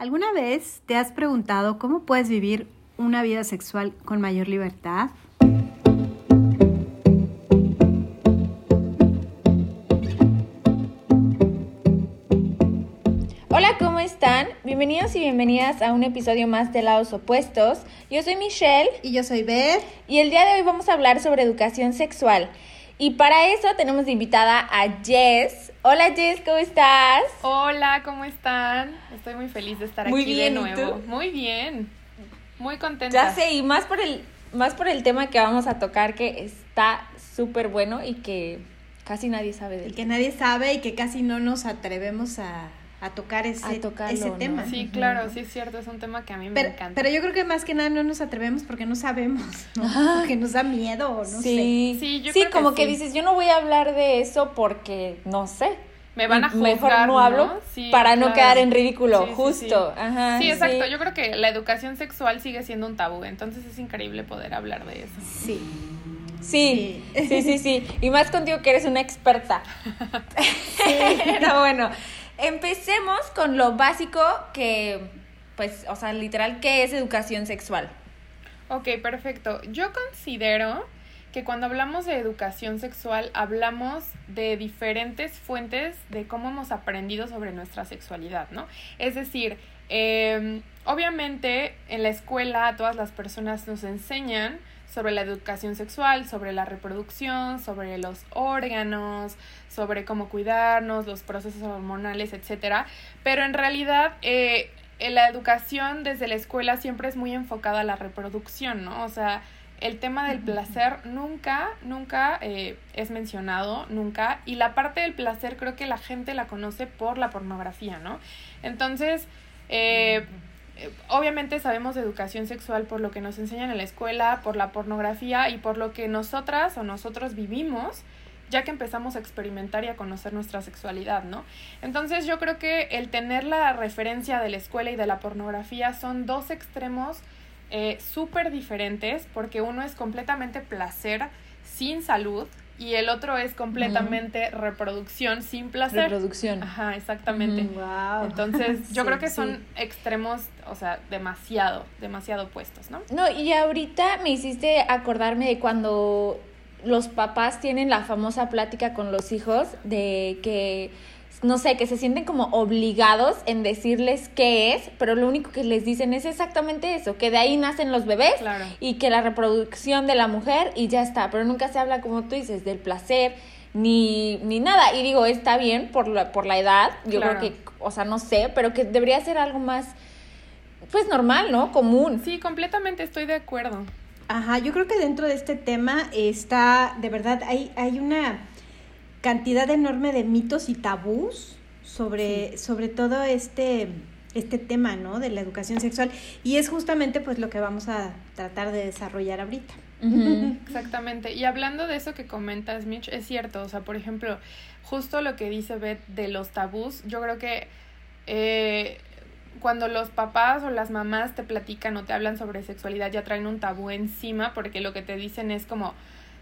¿Alguna vez te has preguntado cómo puedes vivir una vida sexual con mayor libertad? Hola, ¿cómo están? Bienvenidos y bienvenidas a un episodio más de Lados Opuestos. Yo soy Michelle. Y yo soy Beth. Y el día de hoy vamos a hablar sobre educación sexual. Y para eso tenemos invitada a Jess. Hola Jess, ¿cómo estás? Hola, ¿cómo están? Estoy muy feliz de estar Muy aquí bien, de ¿y nuevo. tú? Muy bien. Muy contenta. Ya sé, y más por el, más por el tema que vamos a tocar que está súper bueno y que casi nadie sabe de Y él. que nadie sabe y que casi no nos atrevemos a, a tocar ese, A tocarlo, ese ¿no? tema. Sí, claro, sí es cierto, es un tema que a mí me encanta. pero yo creo que más que nada no nos atrevemos porque no sabemos, ¿no? Porque nos da miedo, no sí, Sí, yo sí, creo que como que, sí. dices, yo no voy a hablar de eso porque no sé. me van a juzgar, Mejor no hablo Sí, para no quedar en ridículo, Sí, sí, justo. sí. Ajá, Sí, exacto. Yo creo que la educación sexual sigue siendo un tabú, entonces es increíble poder hablar de eso. sé. Sí. Sí, Sí. sí, sí, sí. Y más contigo que eres una experta. Pero bueno, empecemos con lo básico que, pues, o sea, literal, ¿qué es educación sexual? Ok, perfecto. Yo considero que cuando hablamos de educación sexual hablamos de diferentes fuentes de cómo hemos aprendido sobre nuestra sexualidad, ¿no? Es decir, eh, obviamente en la escuela todas las personas nos enseñan sobre la educación sexual, sobre la reproducción, sobre los órganos, sobre cómo cuidarnos, los procesos hormonales, etcétera. Pero en realidad eh, en la educación desde la escuela siempre es muy enfocada a la reproducción, ¿no? O sea, el tema del placer nunca, nunca eh, es mencionado, nunca. Y la parte del placer creo que la gente la conoce por la pornografía, ¿no? Entonces, eh, obviamente sabemos de educación sexual por lo que nos enseñan en la escuela, por la pornografía y por lo que nosotras o nosotros vivimos ya que empezamos a experimentar y a conocer nuestra sexualidad, ¿no? Entonces yo creo que el tener la referencia de la escuela y de la pornografía son dos extremos eh, súper diferentes porque uno es completamente placer sin salud y el otro es completamente reproducción sin placer. Reproducción. Ajá, exactamente. Wow. Entonces, yo Sí, creo que sí. son extremos, o sea, demasiado, demasiado opuestos, ¿no? No, y ahorita me hiciste acordarme de cuando los papás tienen la famosa plática con los hijos de que, no sé, que se sienten como obligados en decirles qué es, pero lo único que les dicen es exactamente eso, que de ahí nacen los bebés Claro. y que la reproducción de la mujer y ya está, pero nunca se habla, como tú dices, del placer. Ni, ni nada, y digo, está bien por la, por la edad, yo Claro. creo que, o sea, no sé, pero que debería ser algo más, pues normal, ¿no? Común. Sí, completamente estoy de acuerdo. Ajá, yo creo que dentro de este tema está, de verdad, hay, hay una cantidad enorme de mitos y tabús sobre, sobre todo este, este tema, ¿no? De la educación sexual. Y es justamente pues lo que vamos a tratar de desarrollar ahorita. Exactamente. Y hablando de eso que comentas, Mitch, es cierto. O sea, por ejemplo, justo lo que dice Beth de los tabús, yo creo que eh, cuando los papás o las mamás te platican o te hablan sobre sexualidad, ya traen un tabú encima, porque lo que te dicen es como,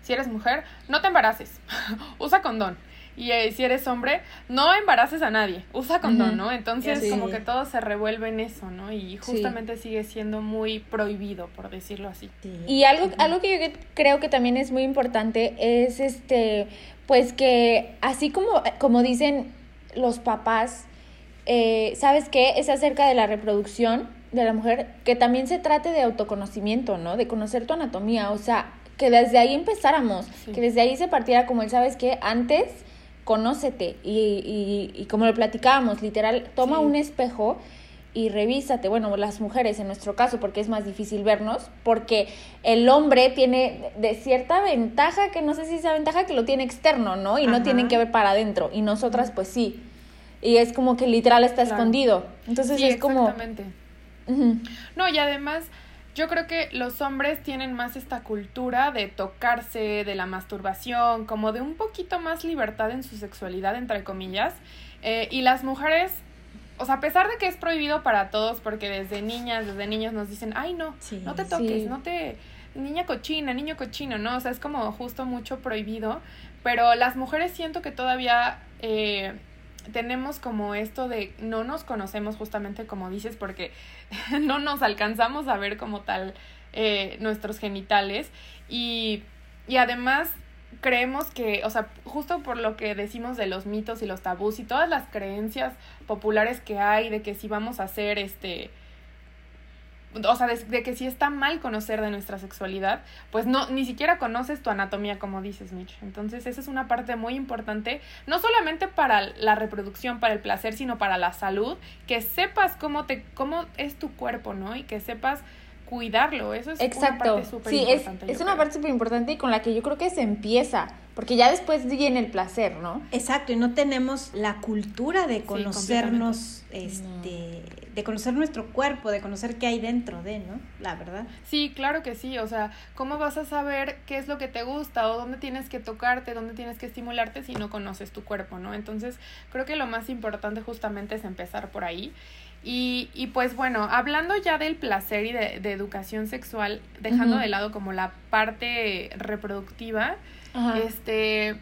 si eres mujer, no te embaraces, usa condón. Y eh, si eres hombre, no embaraces a nadie, usa condón, Ujú. ¿no? Entonces, Sí. como que todo se revuelve en eso, ¿no? Y justamente sigue siendo muy prohibido, por decirlo así. Sí. Y algo, algo que yo creo que también es muy importante es este, pues que así como, como dicen los papás, eh, ¿sabes qué? Es acerca de la reproducción de la mujer, que también se trate de autoconocimiento, ¿no? De conocer tu anatomía, o sea, que desde ahí empezáramos, Sí. que desde ahí se partiera como el, ¿sabes qué? Antes, conócete y, y, y como lo platicábamos, literal, toma Sí. un espejo y revísate, bueno, las mujeres en nuestro caso, porque es más difícil vernos, porque el hombre tiene de cierta ventaja, que no sé si esa ventaja que lo tiene externo, ¿no? Y no tienen que ver para adentro, y nosotras pues sí. Y es como que literal está Claro. escondido. Entonces Sí, es como... exactamente. Ujú. No, y además, yo creo que los hombres tienen más esta cultura de tocarse, de la masturbación, como de un poquito más libertad en su sexualidad, entre comillas. Eh, y las mujeres, o sea, a pesar de que es prohibido para todos, porque desde niñas, desde niños nos dicen, ay, no, Sí. no te toques, Sí. no te. Niña cochina, niño cochino, ¿no? O sea, es como justo mucho prohibido. Pero las mujeres siento que todavía. eh, tenemos como esto de no nos conocemos justamente como dices porque no nos alcanzamos a ver como tal eh, nuestros genitales. Y, y además creemos que, o sea, justo por lo que decimos de los mitos y los tabús y todas las creencias populares que hay de que si vamos a hacer este o sea, de, que si está mal conocer de nuestra sexualidad, pues no, ni siquiera conoces tu anatomía, como dices, Mitch. Entonces, esa es una parte muy importante, no solamente para la reproducción, para el placer, sino para la salud, que sepas cómo te, cómo es tu cuerpo, ¿no? Y que sepas cuidarlo. Eso es Exacto. una parte súper sí, importante. Es, es una parte súper importante y con la que yo creo que se empieza. Porque ya después viene el placer, ¿no? Exacto, y no tenemos la cultura de conocernos, este, de conocer nuestro cuerpo, de conocer qué hay dentro de, ¿no? La verdad. Sí, claro que sí, o sea, ¿cómo vas a saber qué es lo que te gusta o dónde tienes que tocarte, dónde tienes que estimularte si no conoces tu cuerpo, ¿no? Entonces, creo que lo más importante justamente es empezar por ahí. Y, y pues bueno, hablando ya del placer y de, de educación sexual, dejando de lado como la parte reproductiva, este,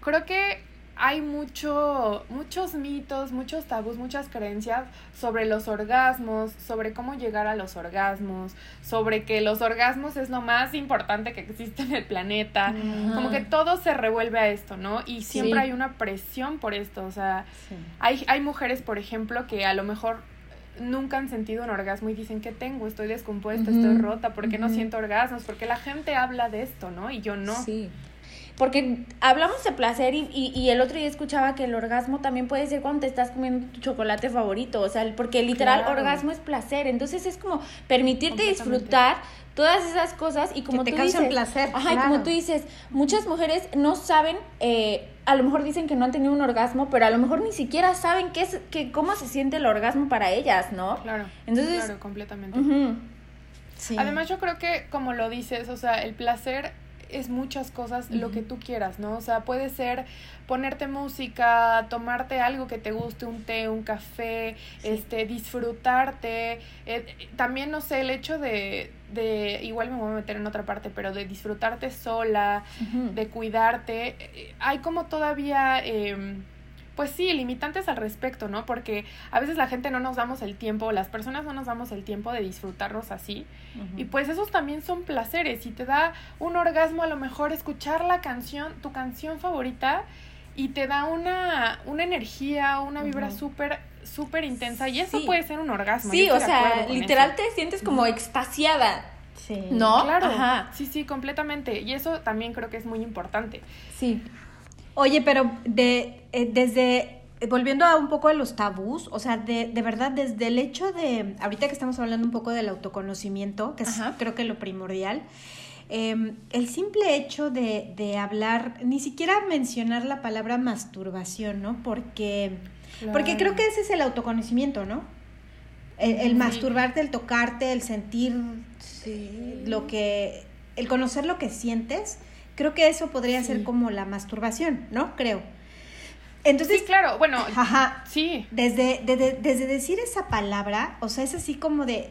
creo que hay mucho, muchos mitos, muchos tabús, muchas creencias sobre los orgasmos, sobre cómo llegar a los orgasmos, sobre que los orgasmos es lo más importante que existe en el planeta. Como que todo se revuelve a esto, ¿no? Y siempre hay una presión por esto. O sea, hay, hay mujeres, por ejemplo, que a lo mejor nunca han sentido un orgasmo y dicen que tengo, estoy descompuesta, estoy rota, porque no siento orgasmos? Porque la gente habla de esto, ¿no? Y yo no. Sí. Porque hablamos de placer y, y, el otro día escuchaba que el orgasmo también puede ser cuando te estás comiendo tu chocolate favorito, o sea, porque literal orgasmo es placer, entonces es como permitirte disfrutar todas esas cosas y como que te tú dices, placer. Ajá, y como tú dices, muchas mujeres no saben, eh, a lo mejor dicen que no han tenido un orgasmo, pero a lo mejor ni siquiera saben qué es, que, cómo se siente el orgasmo para ellas, ¿no? Claro. Entonces, claro, completamente. sí. Además, yo creo que, como lo dices, o sea, el placer es muchas cosas lo que tú quieras, ¿no? O sea, puede ser ponerte música, tomarte algo que te guste, un té, un café, este, disfrutarte. Eh, también, no sé, el hecho de, de, igual me voy a meter en otra parte, pero de disfrutarte sola, de cuidarte. Eh, hay como todavía... Eh, pues sí, limitantes al respecto, ¿no? Porque a veces la gente no nos damos el tiempo, las personas no nos damos el tiempo de disfrutarnos así. Y pues esos también son placeres. Y te da un orgasmo a lo mejor escuchar la canción, tu canción favorita, y te da una, una energía, una vibra súper súper intensa y eso puede ser un orgasmo. Sí, o sea, literal te sientes como extasiada. Sí. ¿No? Claro. Sí, sí, completamente. Y eso también creo que es muy importante. Sí. Oye, pero de, eh, desde, eh, volviendo a un poco de los tabús, o sea, de, de verdad, desde el hecho de, ahorita que estamos hablando un poco del autoconocimiento, que es creo que lo primordial, em, el simple hecho de, de, hablar, ni siquiera mencionar la palabra masturbación, ¿no? Porque, porque creo que ese es el autoconocimiento, ¿no? El, masturbarte, el tocarte, el sentir lo que, el conocer lo que sientes Creo que eso podría ser como la masturbación, ¿no? Creo. Entonces, sí, claro, bueno, ajá, sí. Desde, desde, desde decir esa palabra, o sea, es así como de,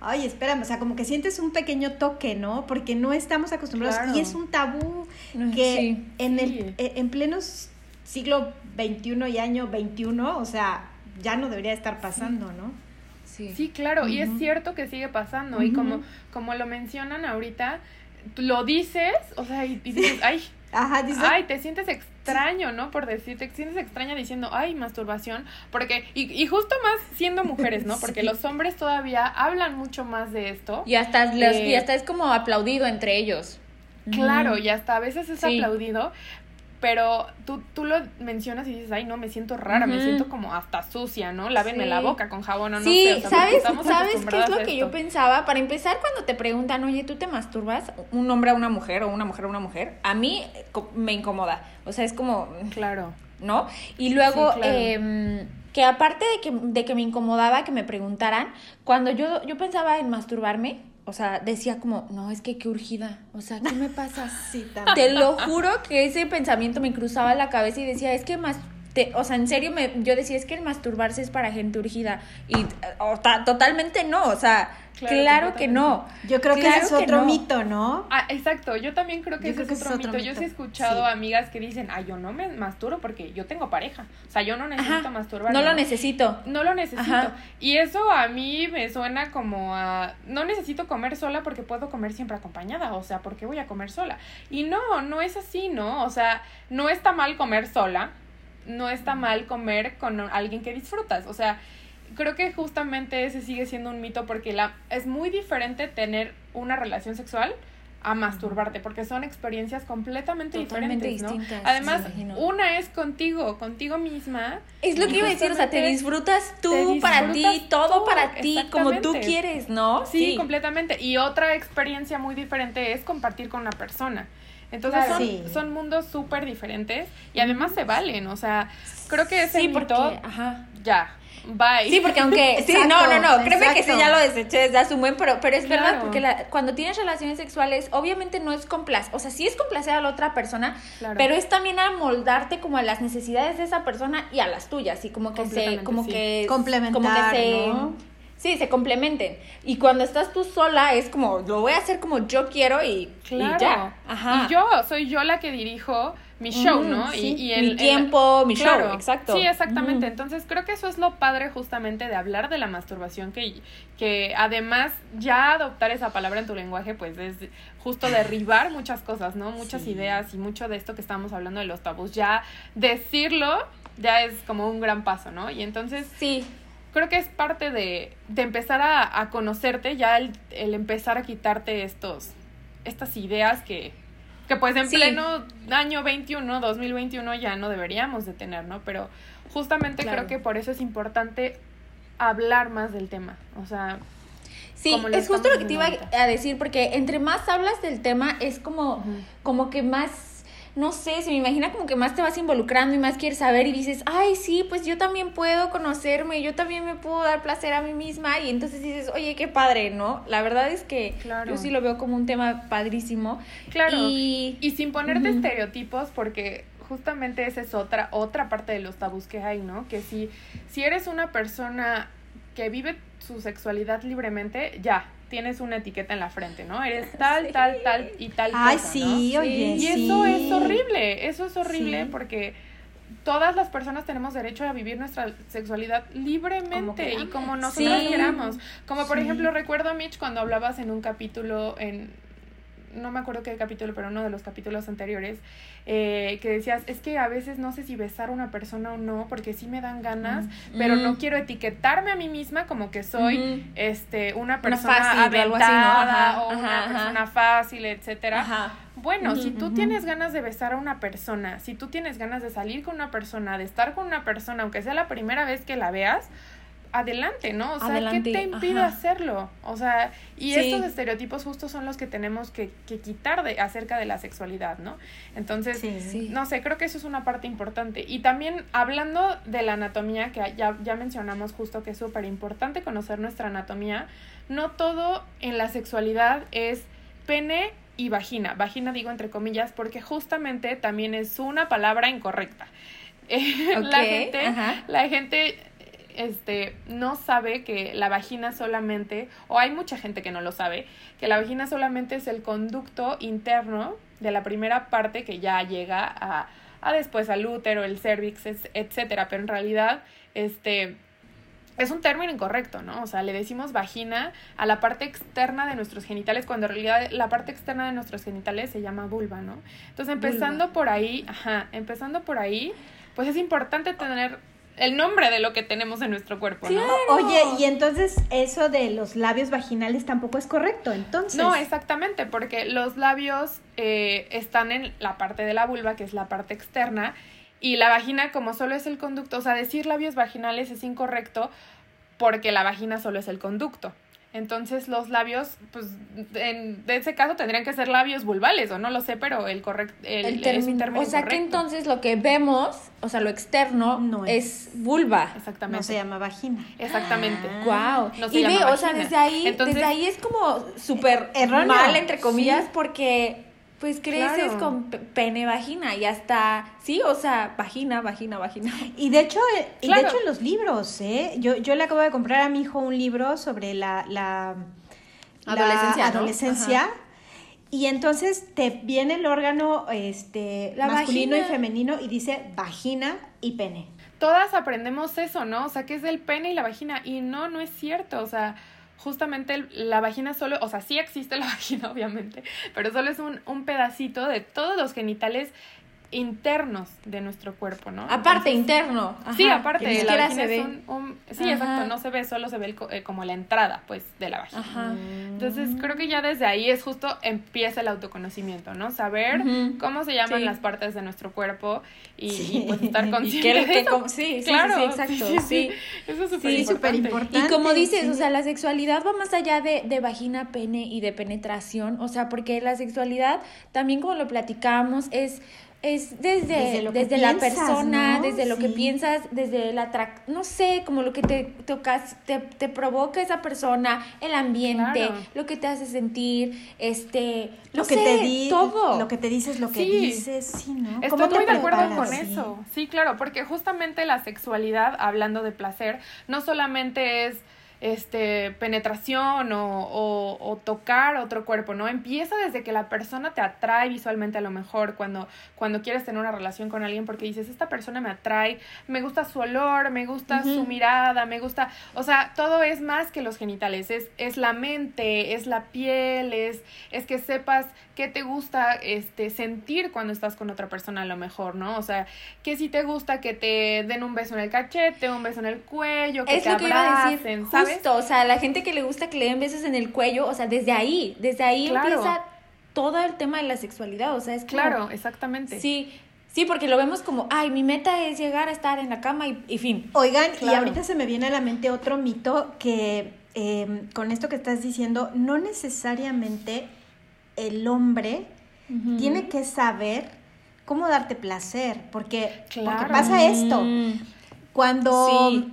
ay, espérame, o sea, como que sientes un pequeño toque, ¿no? Porque no estamos acostumbrados y es un tabú que en el e, en pleno siglo XXI y año XXI, o sea, ya no debería estar pasando, ¿no? Sí. sí, claro, y es cierto que sigue pasando y como como lo mencionan ahorita, lo dices, o sea, y, dices, ay, Ajá, ay, te sientes extraño, ¿no? Por decir, te sientes extraña diciendo, ay, masturbación, porque, y, y justo más siendo mujeres, ¿no? Porque los hombres todavía hablan mucho más de esto. Y hasta, los, y hasta es como aplaudido entre ellos. Claro, y hasta a veces es aplaudido, pero tú, tú lo mencionas y dices, ay, no, me siento rara, me siento como hasta sucia, ¿no? Lávenme la boca con jabón o no sí, sé. ¿sabes, ¿sabes qué es lo que yo pensaba? Para empezar, cuando te preguntan, oye, ¿tú te masturbas? Un hombre a una mujer o una mujer a una mujer, a mí me incomoda. O sea, es como... Claro. ¿No? Y luego... eh, que aparte de que, de que me incomodaba que me preguntaran, cuando yo, yo pensaba en masturbarme, o sea, decía como, no, es que qué urgida, o sea, ¿qué me pasa? Sí, Te lo juro que ese pensamiento me cruzaba la cabeza y decía, es que más, te, o sea, en serio, me, yo decía, es que el masturbarse es para gente urgida. Y totalmente no, o sea, Claro, que no. Yo creo que ese es otro mito, ¿no? Ah, exacto, yo también creo que ese es, otro, mito. Yo sí he escuchado amigas que dicen, ay, yo no me masturo porque yo tengo pareja. O sea, yo no necesito masturbar. No lo necesito. No lo necesito. Y eso a mí me suena como a, no necesito comer sola porque puedo comer siempre acompañada. O sea, ¿por qué voy a comer sola? Y no, no es así, ¿no? O sea, no está mal comer sola. No está mal comer con alguien que disfrutas. O sea, creo que justamente ese sigue siendo un mito porque la, es muy diferente tener una relación sexual a masturbarte, porque son experiencias completamente diferentes, ¿no? Además, una es contigo, contigo misma. Es lo que iba a decir, o sea, te disfrutas tú para ti, todo para ti, como tú quieres, ¿no? Sí, completamente. Y otra experiencia muy diferente es compartir con una persona. Entonces son, son mundos súper diferentes y además se valen, o sea, creo que ese mito, ajá. ya, Bye. Sí, porque aunque. sí, no, no, no. Créeme que sí, ya lo deseché desde hace un buen, pero, pero es verdad, porque la, cuando tienes relaciones sexuales, obviamente no es complacer. O sea, sí es complacer a la otra persona, pero es también amoldarte como a las necesidades de esa persona y a las tuyas. Y como que se. Como que. Complementar. Como que se. Sí, se complementen. Y cuando estás tú sola es como, lo voy a hacer como yo quiero y, y ya. Ajá. Y yo, soy yo la que dirijo mi show, ¿no? y, el, mi tiempo, mi show, exacto. Sí, exactamente. Entonces creo que eso es lo padre justamente de hablar de la masturbación, que, que además ya adoptar esa palabra en tu lenguaje, pues es justo derribar muchas cosas, ¿no? Muchas ideas y mucho de esto que estamos hablando de los tabús. Ya decirlo ya es como un gran paso, ¿no? Y entonces... Sí. Creo que es parte de, de empezar a, a conocerte, ya el, el empezar a quitarte estos, estas ideas que, que pues en pleno año 21, 2021 ya no deberíamos de tener, ¿no? Pero justamente creo que por eso es importante hablar más del tema. O sea, Sí, es justo lo que te iba a decir, porque entre más hablas del tema es como, como que más no sé, se me imagina como que más te vas involucrando y más quieres saber y dices, ay, sí, pues yo también puedo conocerme, yo también me puedo dar placer a mí misma y entonces dices, oye, qué padre, ¿no? La verdad es que yo sí lo veo como un tema padrísimo. Claro. Y, y sin ponerte estereotipos porque justamente esa es otra, otra parte de los tabús que hay, ¿no? Que si, si eres una persona que vive su sexualidad libremente, ya, tienes una etiqueta en la frente, ¿no? Eres tal, tal, tal y tal. Ay, sí, oye. Y eso es horrible, eso es horrible porque todas las personas tenemos derecho a vivir nuestra sexualidad libremente y como nosotros queramos. Como por ejemplo, recuerdo, Mitch, cuando hablabas en un capítulo en no me acuerdo qué capítulo, pero uno de los capítulos anteriores, eh, que decías, es que a veces no sé si besar a una persona o no, porque sí me dan ganas, pero no quiero etiquetarme a mí misma como que soy este una persona fácil, aventada o, una persona fácil, etcétera. Bueno, si tú tienes ganas de besar a una persona, si tú tienes ganas de salir con una persona, de estar con una persona, aunque sea la primera vez que la veas, adelante, ¿no? O sea, ¿qué te impide hacerlo? O sea, y estos estereotipos justos son los que tenemos que, que, quitar de, acerca de la sexualidad, ¿no? Entonces, no sé, creo que eso es una parte importante. Y también hablando de la anatomía, que ya, ya mencionamos justo que es súper importante conocer nuestra anatomía, no todo en la sexualidad es pene y vagina. Vagina digo entre comillas porque justamente también es una palabra incorrecta. la gente, la gente este, no sabe que la vagina solamente, o hay mucha gente que no lo sabe, que la vagina solamente es el conducto interno de la primera parte que ya llega a, a después al útero, el cervix, etcétera, pero en realidad, este, es un término incorrecto, ¿no? O sea, le decimos vagina a la parte externa de nuestros genitales, cuando en realidad la parte externa de nuestros genitales se llama vulva, ¿no? Entonces, empezando por ahí, ajá, empezando por ahí, pues es importante tener el nombre de lo que tenemos en nuestro cuerpo, ¿no? Oye, y entonces eso de los labios vaginales tampoco es correcto, entonces. No, exactamente, porque los labios eh, están en la parte de la vulva, que es la parte externa, y la vagina, como solo es el conducto, o sea, decir labios vaginales es incorrecto porque la vagina solo es el conducto. Entonces los labios, pues en ese caso tendrían que ser labios vulvales, o no lo sé, pero el correcto, el, término, O sea que entonces lo que vemos, o sea, lo externo no es. vulva. Exactamente. No se llama vagina. Exactamente. wow. y ve, o sea, desde ahí, desde ahí es como súper mal, entre comillas, porque pues creces con pene vagina y hasta, sí, o sea, vagina, vagina, vagina. Y de hecho, eh, y de hecho en los libros, ¿eh? Yo, yo le acabo de comprar a mi hijo un libro sobre la, la adolescencia, adolescencia y entonces te viene el órgano este, masculino y femenino y dice vagina y pene. Todas aprendemos eso, ¿no? O sea, que es el pene y la vagina. Y no, no es cierto. O sea, justamente la vagina solo, o sea, sí existe la vagina, obviamente, pero solo es un, un pedacito de todos los genitales internos de nuestro cuerpo, ¿no? Aparte, interno. sí, aparte, la vagina se ve. un, sí, exacto, no se ve, solo se ve eh, como la entrada, pues, de la vagina. Ajá. Entonces, creo que ya desde ahí es justo empieza el autoconocimiento, ¿no? Saber cómo se llaman las partes de nuestro cuerpo y, pues estar consciente de eso. Sí, claro, sí, exacto, sí, Eso es súper importante. Y como dices, o sea, la sexualidad va más allá de, de vagina, pene y de penetración, o sea, porque la sexualidad, también como lo platicábamos, es es desde, desde, la persona, desde lo que piensas, desde la no sé, como lo que te tocas, te, te provoca esa persona, el ambiente, lo que te hace sentir, este, lo que te di, todo. Lo que te dices, lo que dices, sí, ¿no? Estoy muy de acuerdo con eso. Sí, claro, porque justamente la sexualidad, hablando de placer, no solamente es este, penetración o, o, tocar otro cuerpo, ¿no? Empieza desde que la persona te atrae visualmente a lo mejor, cuando, cuando quieres tener una relación con alguien, porque dices, esta persona me atrae, me gusta su olor, me gusta su mirada, me gusta, o sea, todo es más que los genitales, es, es la mente, es la piel, es, es que sepas qué te gusta este, sentir cuando estás con otra persona a lo mejor, ¿no? O sea, que si te gusta que te den un beso en el cachete, un beso en el cuello, que te abracen, ¿sabes? O sea, la gente que le gusta que le den besos en el cuello, o sea, desde ahí, desde ahí empieza todo el tema de la sexualidad, o sea, es Claro, exactamente. Sí, sí, porque lo vemos como, ay, mi meta es llegar a estar en la cama y, fin. Oigan, y ahorita se me viene a la mente otro mito que em, con esto que estás diciendo, no necesariamente el hombre tiene que saber cómo darte placer, porque, porque pasa esto. Mm. Cuando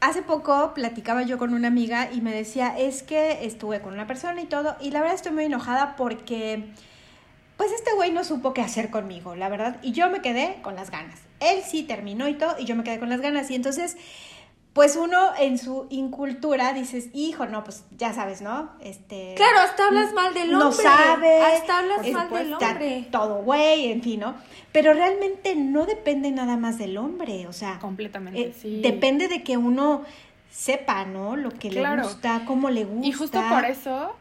hace poco platicaba yo con una amiga y me decía, es que estuve con una persona y todo, y la verdad estoy muy enojada porque, pues este güey no supo qué hacer conmigo, la verdad, y yo me quedé con las ganas. Él sí terminó y todo, y yo me quedé con las ganas, y entonces pues uno en su incultura dices, hijo, no, pues ya sabes, ¿no? Este. Claro, hasta hablas mal del hombre. No sabe. Hasta hablas mal del hombre. Todo güey, en fin, ¿no? Pero realmente no depende nada más del hombre, o sea. Completamente, eh, sí. Depende de que uno sepa, ¿no? Lo que le gusta, cómo le gusta. Y justo por eso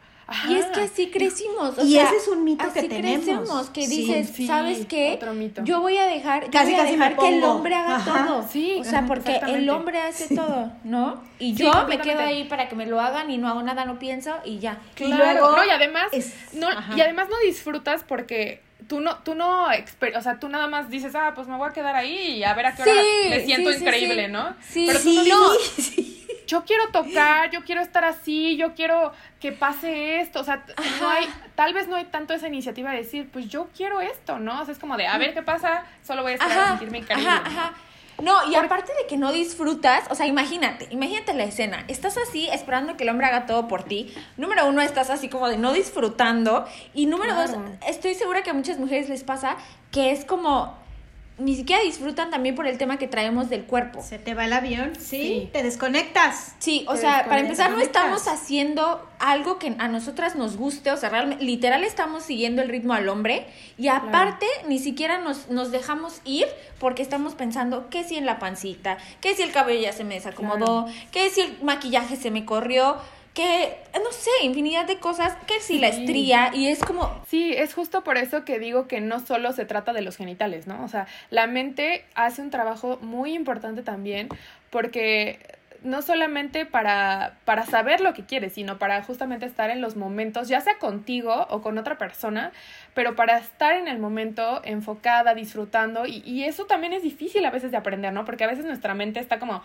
y es que así crecimos. y ese es un mito que tenemos. Crecemos, que dices, ¿sabes qué? Yo voy a dejar, casi, voy a dejar que el hombre haga todo. Sí, o sea, porque el hombre hace todo, ¿no? Y yo me quedo ahí para que me lo hagan y no hago nada, no pienso y ya. Y luego, no, y además, no, y además no disfrutas porque tú no, tú no, o sea, tú nada más dices, ah, pues me voy a quedar ahí y a ver a qué hora me siento increíble, ¿no? Sí, Pero tú no, yo quiero tocar, yo quiero estar así, yo quiero que pase esto, o sea, no hay, tal vez no hay tanto esa iniciativa de decir, pues yo quiero esto, ¿no? O sea, es como de, a ver qué pasa, solo voy a estar a sentirme increíble. Ajá, ajá. No, y aparte de que no disfrutas, o sea, imagínate, imagínate la escena. Estás así esperando que el hombre haga todo por ti. Número uno, estás así como de no disfrutando. Y número dos, estoy segura que a muchas mujeres les pasa que es como ni siquiera disfrutan también por el tema que traemos del cuerpo. Se te va el avión, sí, te desconectas. Sí, o sea, para empezar no estamos haciendo algo que a nosotras nos guste, o sea, realmente, literal estamos siguiendo el ritmo al hombre y aparte ni siquiera nos, nos dejamos ir porque estamos pensando que si en la pancita, que si el cabello ya se me desacomodó, que si el maquillaje se me corrió que, no sé, infinidad de cosas, que si la estría y es como... Sí, es justo por eso que digo que no solo se trata de los genitales, ¿no? O sea, la mente hace un trabajo muy importante también porque no solamente para, para saber lo que quieres, sino para justamente estar en los momentos, ya sea contigo o con otra persona, pero para estar en el momento enfocada, disfrutando, y, y eso también es difícil a veces de aprender, ¿no? Porque a veces nuestra mente está como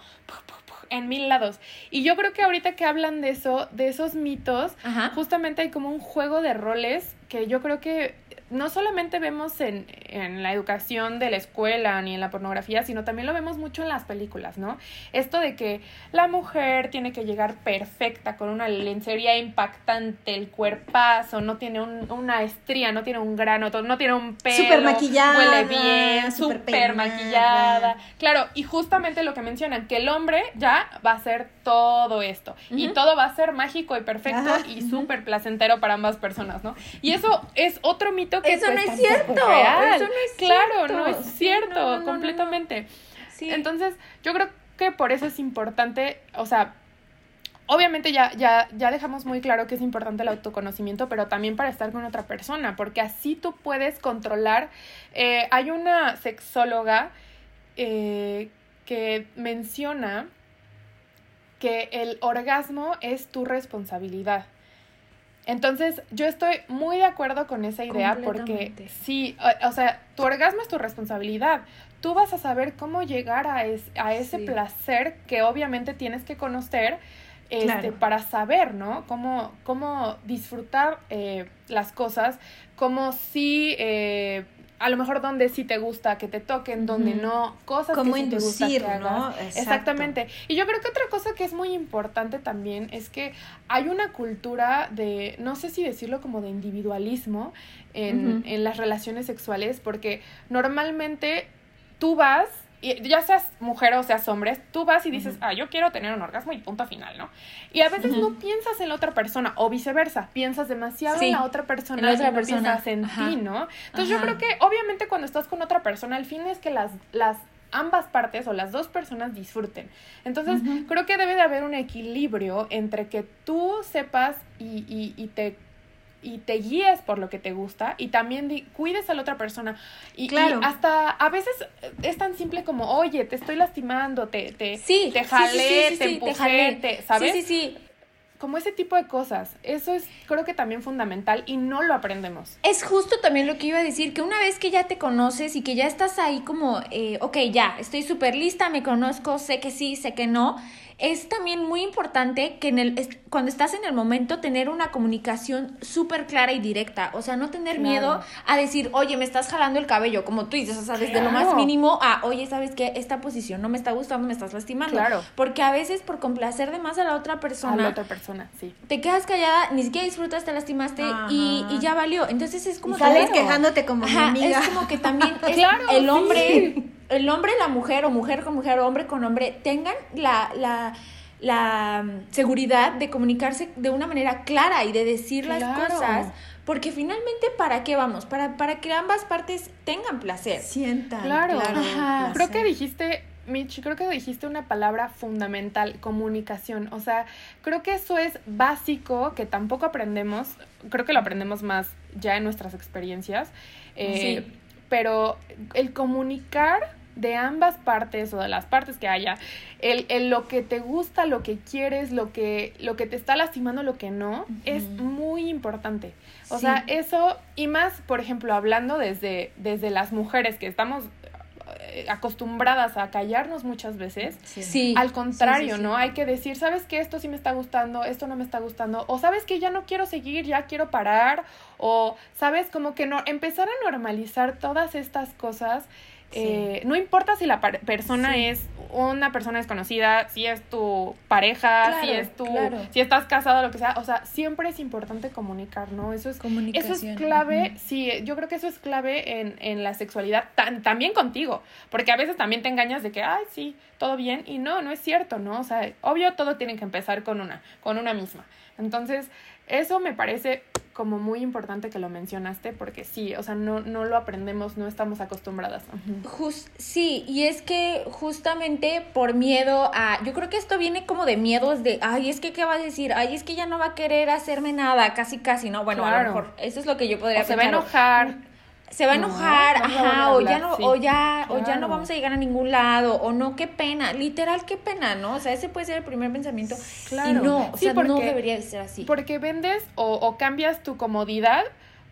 en mil lados. Y yo creo que ahorita que hablan de eso, de esos mitos, justamente hay como un juego de roles que yo creo que no solamente vemos en, en, la educación de la escuela ni en la pornografía, sino también lo vemos mucho en las películas, ¿no? Esto de que la mujer tiene que llegar perfecta, con una lencería impactante, el cuerpazo, no tiene una estría, no tiene un grano, no tiene un pelo, super maquillada, huele bien, súper maquillada. Claro, y justamente lo que mencionan, que el hombre ya va a hacer todo esto y todo va a ser mágico y perfecto y súper placentero para ambas personas, ¿no? Y eso es otro mito eso no es cierto. Eso no es claro, no es cierto, completamente. Entonces, yo creo que por eso es importante, o sea, obviamente ya, ya, ya dejamos muy claro que es importante el autoconocimiento, pero también para estar con otra persona, porque así tú puedes controlar. Eh, hay una sexóloga eh, que menciona que el orgasmo es tu responsabilidad. Entonces, yo estoy muy de acuerdo con esa idea porque sí, o, sea, tu orgasmo es tu responsabilidad. Tú vas a saber cómo llegar a, a ese placer que obviamente tienes que conocer este, para saber, ¿no? Cómo, cómo disfrutar eh, las cosas, cómo sí eh, a lo mejor donde sí te gusta que te toquen, donde no, cosas que sí te gusta que ¿no? Exactamente. Y yo creo que otra cosa que es muy importante también es que hay una cultura de, no sé si decirlo como de individualismo en, en las relaciones sexuales, porque normalmente tú vas ya seas mujer o seas hombre, tú vas y dices, ah, yo quiero tener un orgasmo y punto final, ¿no? Y a veces no piensas en la otra persona, o viceversa, piensas demasiado en la otra persona en la otra y persona. piensas en ti, ¿no? Entonces yo creo que obviamente cuando estás con otra persona, al fin es que las, las ambas partes o las dos personas disfruten. Entonces, creo que debe de haber un equilibrio entre que tú sepas y, y, y te y te guíes por lo que te gusta y también cuides a la otra persona. Y, claro. hasta a veces es tan simple como, oye, te estoy lastimando, te, te, sí, te jalé, sí, te empujé, te, ¿sabes? Sí, sí, sí. Como ese tipo de cosas. Eso es, creo que también fundamental y no lo aprendemos. Es justo también lo que iba a decir, que una vez que ya te conoces y que ya estás ahí como, eh, ok, ya, estoy súper lista, me conozco, sé que sí, sé que no es también muy importante que en el, cuando estás en el momento tener una comunicación súper clara y directa, o sea, no tener miedo a decir, oye, me estás jalando el cabello, como tú dices, o sea, desde lo más mínimo a, oye, ¿sabes qué? Esta posición no me está gustando, me estás lastimando. Claro. Porque a veces por complacer de más a la otra persona. A la otra persona, sí. Te quedas callada, ni siquiera disfrutas, te lastimaste y, y, ya valió. Entonces es como... sales quejándote como mi amiga. Es como que también el hombre el hombre y la mujer, o mujer con mujer, o hombre con hombre, tengan la, la, la mm, seguridad de comunicarse de una manera clara y de decir las cosas. Porque finalmente, ¿para qué vamos? Para, para que ambas partes tengan placer. Sientan. Claro. claro creo que dijiste, Mitch, creo que dijiste una palabra fundamental, comunicación. O sea, creo que eso es básico, que tampoco aprendemos, creo que lo aprendemos más ya en nuestras experiencias. Eh, sí pero el comunicar de ambas partes o de las partes que haya, el, lo que te gusta, lo que quieres, lo que, lo que te está lastimando, lo que no, es muy importante. O sea, eso, y más, por ejemplo, hablando desde, desde las mujeres que estamos eh, acostumbradas a callarnos muchas veces. Sí. Al contrario, ¿no? Hay que decir, ¿sabes qué? Esto sí me está gustando, esto no me está gustando. O sabes que ya no quiero seguir, ya quiero parar. O, ¿sabes? Como que no, empezar a normalizar todas estas cosas eh, no importa si la persona es una persona desconocida, si es tu pareja, si es tu, si estás casado, lo que sea, o sea, siempre es importante comunicar, ¿no? Eso es, eso es clave, sí, yo creo que eso es clave en, en la sexualidad, también contigo, porque a veces también te engañas de que, ay, sí, todo bien, y no, no es cierto, ¿no? O sea, obvio todo tiene que empezar con una, con una misma. Entonces, eso me parece como muy importante que lo mencionaste porque sí, o sea, no, no lo aprendemos, no estamos acostumbradas. sí, y es que justamente por miedo a, yo creo que esto viene como de miedos de, ay, es que qué va a decir, ay, es que ya no va a querer hacerme nada, casi casi, ¿no? Bueno, a lo mejor eso es lo que yo podría o Se va a enojar se va a enojar, ajá, o ya no, o ya, o ya no vamos a llegar a ningún lado, o no, qué pena, literal, qué pena, ¿no? O sea, ese puede ser el primer pensamiento. Claro. Y no, o sea, no debería de ser así. Porque vendes o, o cambias tu comodidad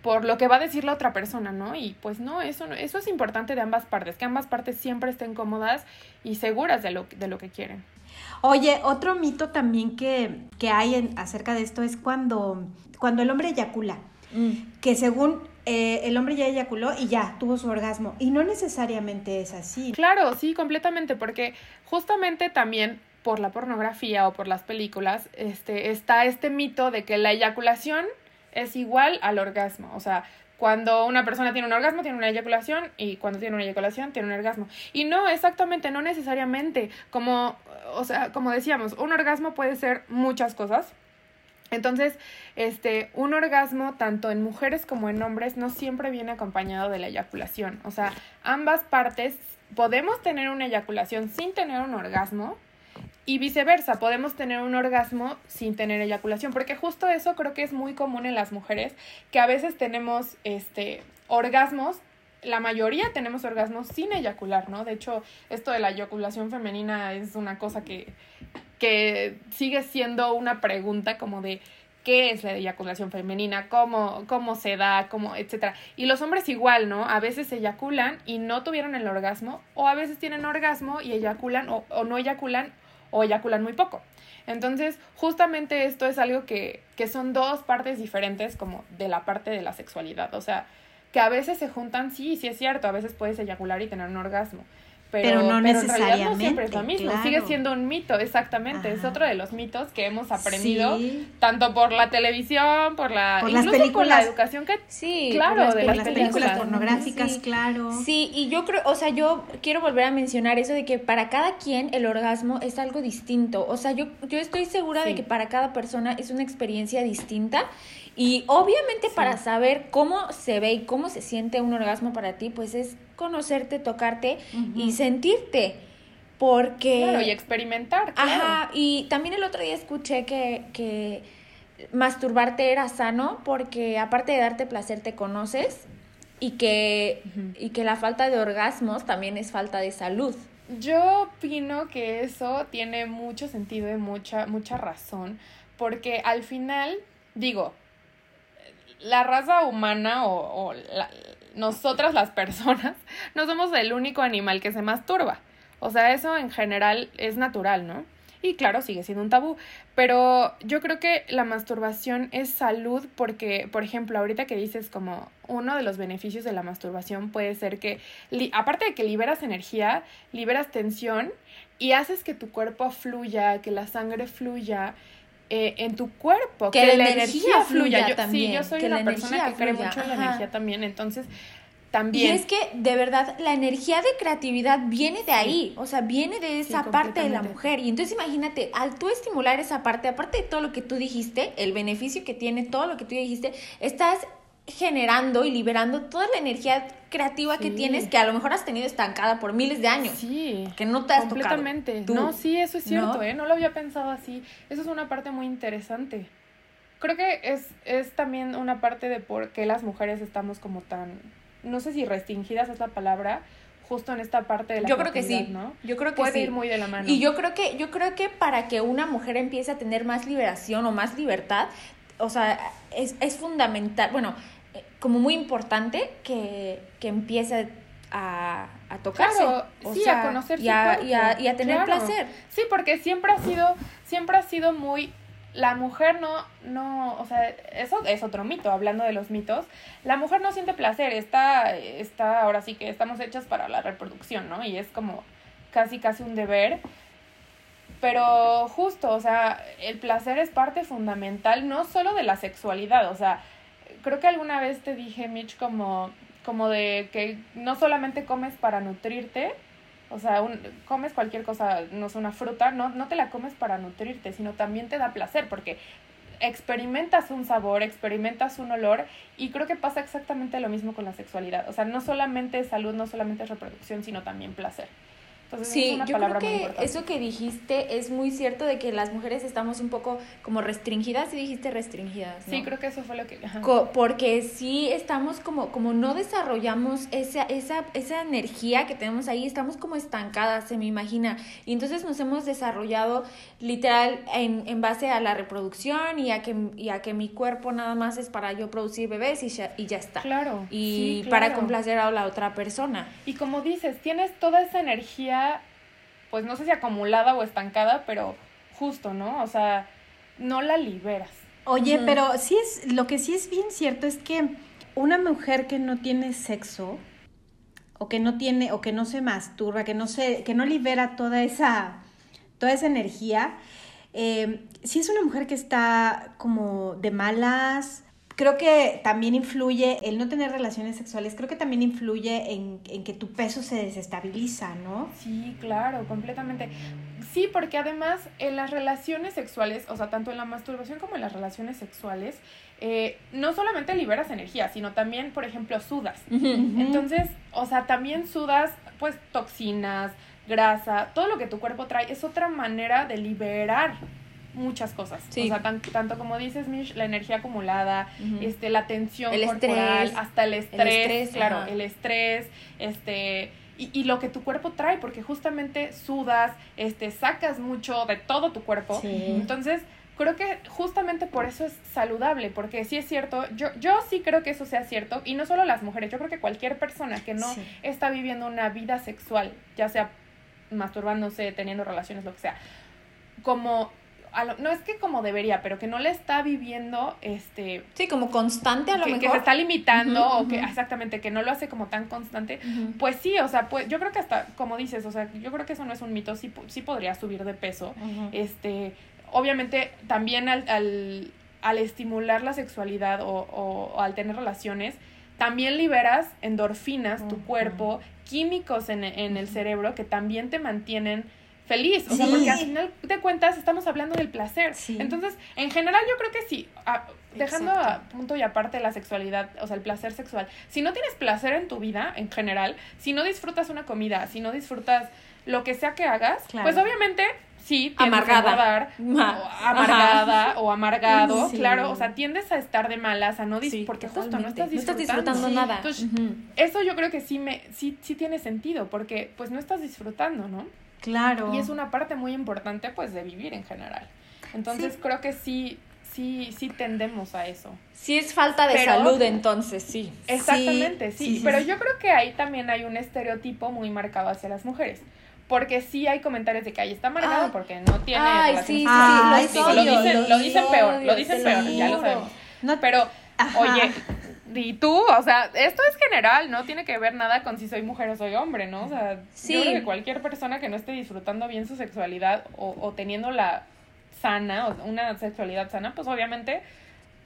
por lo que va a decir la otra persona, ¿no? Y pues no, eso, eso es importante de ambas partes, que ambas partes siempre estén cómodas y seguras de lo, de lo que quieren. Oye, otro mito también que, que hay en, acerca de esto es cuando, cuando el hombre eyacula. Mm. que según eh, el hombre ya eyaculó y ya tuvo su orgasmo. Y no necesariamente es así. Claro, sí, completamente, porque justamente también por la pornografía o por las películas, este, está este mito de que la eyaculación es igual al orgasmo. O sea, cuando una persona tiene un orgasmo, tiene una eyaculación, y cuando tiene una eyaculación, tiene un orgasmo. Y no, exactamente, no necesariamente. Como, o sea, como decíamos, un orgasmo puede ser muchas cosas. Entonces, este, un orgasmo tanto en mujeres como en hombres no siempre viene acompañado de la eyaculación. O sea, ambas partes podemos tener una eyaculación sin tener un orgasmo, y viceversa, podemos tener un orgasmo sin tener eyaculación, porque justo eso creo que es muy común en las mujeres, que a veces tenemos este orgasmos, la mayoría tenemos orgasmos sin eyacular, ¿no? De hecho, esto de la eyaculación femenina es una cosa que, que sigue siendo una pregunta como de qué es la eyaculación femenina, cómo, cómo se da, cómo, etcétera. Y los hombres igual, ¿no? A veces eyaculan y no tuvieron el orgasmo, o a veces tienen orgasmo y eyaculan o, o no eyaculan o eyaculan muy poco. Entonces, justamente esto es algo que, que son dos partes diferentes como de la parte de la sexualidad. O sea, que a veces se juntan, sí, sí es cierto, a veces puedes eyacular y tener un orgasmo, pero, no necesariamente, no siempre es lo mismo, sigue siendo un mito, exactamente, es otro de los mitos que hemos aprendido tanto por la televisión, por la por las películas, por la educación que sí, claro, de las, películas, pornográficas, claro. Sí, y yo creo, o sea, yo quiero volver a mencionar eso de que para cada quien el orgasmo es algo distinto, o sea, yo yo estoy segura de que para cada persona es una experiencia distinta y obviamente para saber cómo se ve y cómo se siente un orgasmo para ti, pues es conocerte, tocarte y sentirte. Porque... Claro, y experimentar. Ajá, y también el otro día escuché que, que masturbarte era sano porque aparte de darte placer te conoces y que, y que la falta de orgasmos también es falta de salud. Yo opino que eso tiene mucho sentido y mucha, mucha razón, porque al final, digo, la raza humana o, nosotras las personas no somos el único animal que se masturba. O sea, eso en general es natural, ¿no? Y claro, sigue siendo un tabú. Pero yo creo que la masturbación es salud porque, por ejemplo, ahorita que dices como uno de los beneficios de la masturbación puede ser que, aparte de que liberas energía, liberas tensión y haces que tu cuerpo fluya, que la sangre fluya eh, en tu cuerpo, que, la, energía, fluya. Yo, también, sí, yo soy una persona que cree mucho en la energía también, entonces también. Y es que de verdad la energía de creatividad viene de ahí, o sea, viene de esa parte de la mujer. Y entonces imagínate, al tú estimular esa parte, aparte de todo lo que tú dijiste, el beneficio que tiene, todo lo que tú dijiste, estás generando y liberando toda la energía creativa que tienes que a lo mejor has tenido estancada por miles de años. Sí. Que no te has completamente. No, sí, eso es cierto, ¿No? ¿eh? No lo había pensado así. Eso es una parte muy interesante. Creo que es, es también una parte de por qué las mujeres estamos como tan, no sé si restringidas es la palabra, justo en esta parte de la Yo creo que sí, ¿no? Yo creo que Puede sí. ir muy de la mano. Y yo creo que yo creo que para que una mujer empiece a tener más liberación o más libertad, o sea, es, es fundamental, bueno, eh, como muy importante que, que empiece a, a tocarse. Claro, sí, a conocer y a, y a, y a tener placer. Sí, porque siempre ha sido, siempre ha sido muy la mujer no, no, o sea, eso es otro mito, hablando de los mitos, la mujer no siente placer, está, está, ahora sí que estamos hechas para la reproducción, ¿no? Y es como casi, casi un deber, pero justo, o sea, el placer es parte fundamental no solo de la sexualidad, o sea, creo que alguna vez te dije, Mitch, como, como de que no solamente comes para nutrirte, o sea, un, comes cualquier cosa, no sé, una fruta, no, no te la comes para nutrirte, sino también te da placer, porque experimentas un sabor, experimentas un olor y creo que pasa exactamente lo mismo con la sexualidad. O sea, no solamente es salud, no solamente es reproducción, sino también placer sí, yo creo que eso que dijiste es muy cierto de que las mujeres estamos un poco como restringidas, y dijiste restringidas. Sí, creo que eso fue lo que... porque sí estamos como, como no desarrollamos esa, esa, esa energía que tenemos ahí, estamos como estancadas, se me imagina. Y entonces nos hemos desarrollado literal en, en base a la reproducción y a, que, y a que mi cuerpo nada más es para yo producir bebés y ya, y ya está. Claro. Y para complacer a la otra persona. Y como dices, tienes toda esa energía pues no sé si acumulada o estancada, pero justo, ¿no? O sea, no la liberas. Oye, pero sí es, lo que sí es bien cierto es que una mujer que no tiene sexo, o que no tiene, o que no se masturba, que no se, que no libera toda esa, toda esa energía, eh, si es una mujer que está como de malas, creo que también influye el no tener relaciones sexuales, creo que también influye en, en, que tu peso se desestabiliza, ¿no? Sí, claro, completamente. Sí, porque además en las relaciones sexuales, o sea, tanto en la masturbación como en las relaciones sexuales, eh, no solamente liberas energía, sino también, por ejemplo, sudas. Entonces, o sea, también sudas, pues, toxinas, grasa, todo lo que tu cuerpo trae es otra manera de liberar muchas cosas. O sea, tanto como dices, Mish, la energía acumulada, este, la tensión el corporal, estrés, hasta el estrés, el estrés claro, el estrés, este, y, y, lo que tu cuerpo trae, porque justamente sudas, este, sacas mucho de todo tu cuerpo. Entonces, creo que justamente por eso es saludable, porque sí es cierto, yo, yo sí creo que eso sea cierto, y no solo las mujeres, yo creo que cualquier persona que no está viviendo una vida sexual, ya sea masturbándose, teniendo relaciones, lo que sea, como no es que como debería, pero que no le está viviendo, este... Sí, como constante a lo que, mejor. Que se está limitando o que, exactamente, que no lo hace como tan constante. Pues sí, o sea, pues yo creo que hasta, como dices, o sea, yo creo que eso no es un mito, sí, sí podría subir de peso. Este, obviamente, también al, al, al estimular la sexualidad o, o, al tener relaciones, también liberas endorfinas, tu cuerpo, químicos en, en el cerebro que también te mantienen feliz, o sea, porque al final de cuentas estamos hablando del placer. Entonces, en general yo creo que sí, dejando a punto y aparte la sexualidad, o sea, el placer sexual, si no tienes placer en tu vida en general, si no disfrutas una comida, si no disfrutas lo que sea que hagas, pues obviamente sí, amargada. o amargada o amargado, claro, o sea, tiendes a estar de malas, a no dis porque justo no estás disfrutando, no estás disfrutando. nada. Entonces, eso yo creo que sí me sí sí tiene sentido porque pues no estás disfrutando, ¿no? Claro. Y es una parte muy importante pues de vivir en general. Entonces creo que sí, sí, sí tendemos a eso. Sí es falta de salud entonces, sí. Exactamente, sí, Pero yo creo que ahí también hay un estereotipo muy marcado hacia las mujeres. Porque sí hay comentarios de que ahí está amargado porque no tiene ay, sí, sí, lo, dicen, lo dicen peor, lo dicen peor, ya lo sabemos. No, pero, oye, y tú, o sea, esto es general, no tiene que ver nada con si soy mujer o soy hombre, ¿no? O sea, yo creo que cualquier persona que no esté disfrutando bien su sexualidad o, o teniéndola sana, o una sexualidad sana, pues obviamente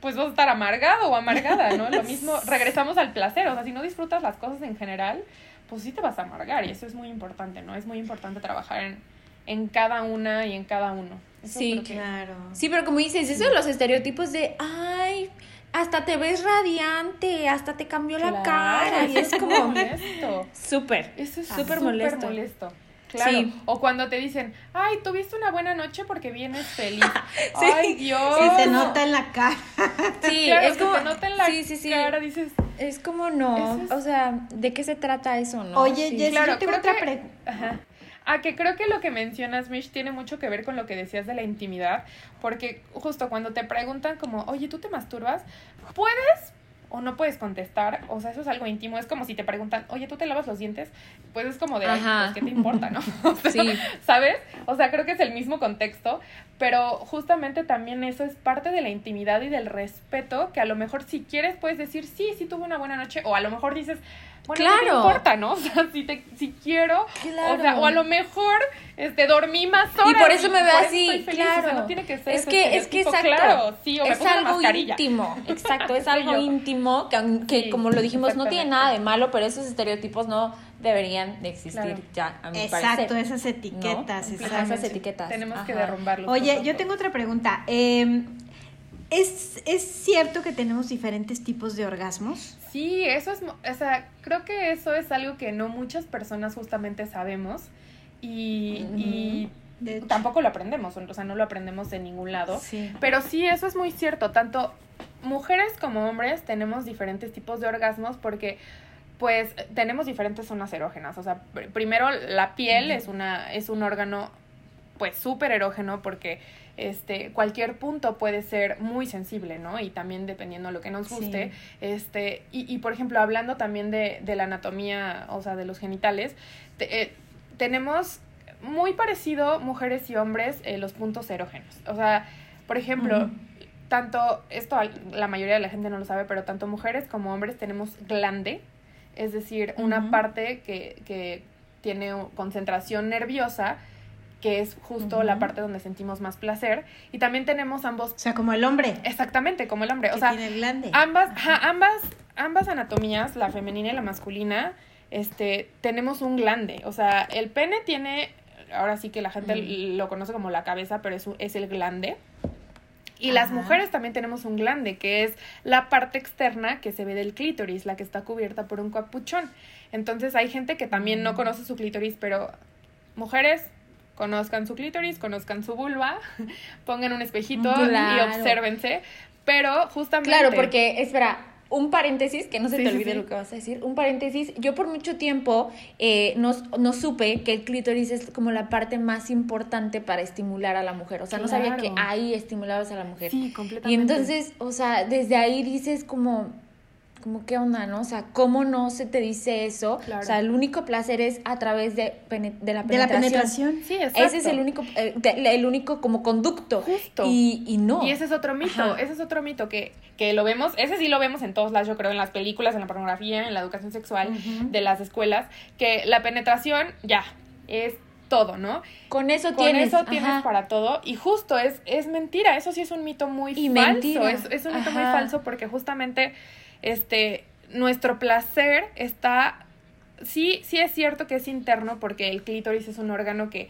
pues vas a estar amargado o amargada, ¿no? Lo mismo, regresamos al placer, o sea, si no disfrutas las cosas en general, pues sí te vas a amargar y eso es muy importante, ¿no? Es muy importante trabajar en, en cada una y en cada uno. Sí, claro. Sí, pero como dices, eso de los estereotipos de, ay, hasta te ves radiante, hasta te cambió la cara. Y es como molesto. Súper. Eso es súper molesto. molesto. Claro. O cuando te dicen, ay, tuviste una buena noche porque vienes feliz. sí. Ay, Dios. Se te nota en la cara. Sí, es como. Se te nota en la cara, dices. Es como no. O sea, ¿de qué se trata eso, no? Oye, claro, yo tengo otra pregunta. Ajá. Ah, que creo que lo que mencionas, Mish, tiene mucho que ver con lo que decías de la intimidad, porque justo cuando te preguntan como, oye, ¿tú te masturbas? ¿Puedes o no puedes contestar? O sea, eso es algo íntimo. Es como si te preguntan, oye, ¿tú te lavas los dientes? Pues es como de, pues, ¿qué te importa, no? sí. ¿Sabes? O sea, creo que es el mismo contexto, pero justamente también eso es parte de la intimidad y del respeto, que a lo mejor si quieres puedes decir, sí, sí tuve una buena noche, o a lo mejor dices, bueno, claro. no importa, ¿no? O sea, si, te, si quiero, claro. o, sea, o a lo mejor este, dormí más horas. Y por eso me veo así, claro. O sea, no tiene que ser Es que, es que exacto. Claro, sí, o es me algo íntimo, exacto, es algo íntimo que, que sí, como lo dijimos, no tiene nada de malo, pero esos estereotipos no deberían de existir claro. ya, a mi Exacto, parecer. esas etiquetas. ¿no? Esas etiquetas. Tenemos Ajá. que derrumbarlos. Oye, yo tengo otra pregunta. Eh, ¿Es, ¿Es cierto que tenemos diferentes tipos de orgasmos? Sí, eso es, o sea, creo que eso es algo que no muchas personas justamente sabemos y, uh -huh. y tampoco lo aprendemos, o sea, no lo aprendemos de ningún lado. Sí. Pero sí, eso es muy cierto, tanto mujeres como hombres tenemos diferentes tipos de orgasmos porque pues tenemos diferentes zonas erógenas, o sea, pr primero la piel uh -huh. es una es un órgano pues súper erógeno porque este, cualquier punto puede ser muy sensible, ¿no? Y también dependiendo de lo que nos guste. Sí. Este, y, y, por ejemplo, hablando también de, de, la anatomía, o sea, de los genitales, te, eh, tenemos muy parecido mujeres y hombres eh, los puntos erógenos. O sea, por ejemplo, uh -huh. tanto, esto la mayoría de la gente no lo sabe, pero tanto mujeres como hombres tenemos glande, es decir, una parte que, que tiene concentración nerviosa que es justo la parte donde sentimos más placer. Y también tenemos ambos. O sea, como el hombre. Exactamente, como el hombre. o sea, tiene el glande. ambas, ambas, ambas anatomías, la femenina y la masculina, este, tenemos un glande. O sea, el pene tiene, ahora sí que la gente lo conoce como la cabeza, pero es, es el glande. Y las mujeres también tenemos un glande, que es la parte externa que se ve del clítoris, la que está cubierta por un capuchón. Entonces hay gente que también no mm. conoce su clítoris, pero mujeres conozcan su clítoris, conozcan su vulva, pongan un espejito y obsérvense. Pero justamente. Claro, porque, espera, un paréntesis, que no se te olvide lo que vas a decir, un paréntesis, yo por mucho tiempo eh, no, no, supe que el clítoris es como la parte más importante para estimular a la mujer, o sea, no sabía que ahí estimulabas a la mujer. Sí, completamente. Y entonces, o sea, desde ahí dices como, como qué onda, ¿no? O sea, ¿cómo no se te dice eso? O sea, el único placer es a través de, de la penetración. De la penetración. Sí, exacto. Ese es el único, eh, el único como conducto. Justo. Y, y no. Y ese es otro mito, ese es otro mito que, que lo vemos, ese sí lo vemos en todos lados, yo creo, en las películas, en la pornografía, en la educación sexual de las escuelas, que la penetración ya es todo, ¿no? Con eso Con tienes. eso tienes para todo. Y justo es, es mentira. Eso sí es un mito muy falso. Es, es, un mito muy falso porque justamente este, nuestro placer está, sí, sí es cierto que es interno porque el clítoris es un órgano que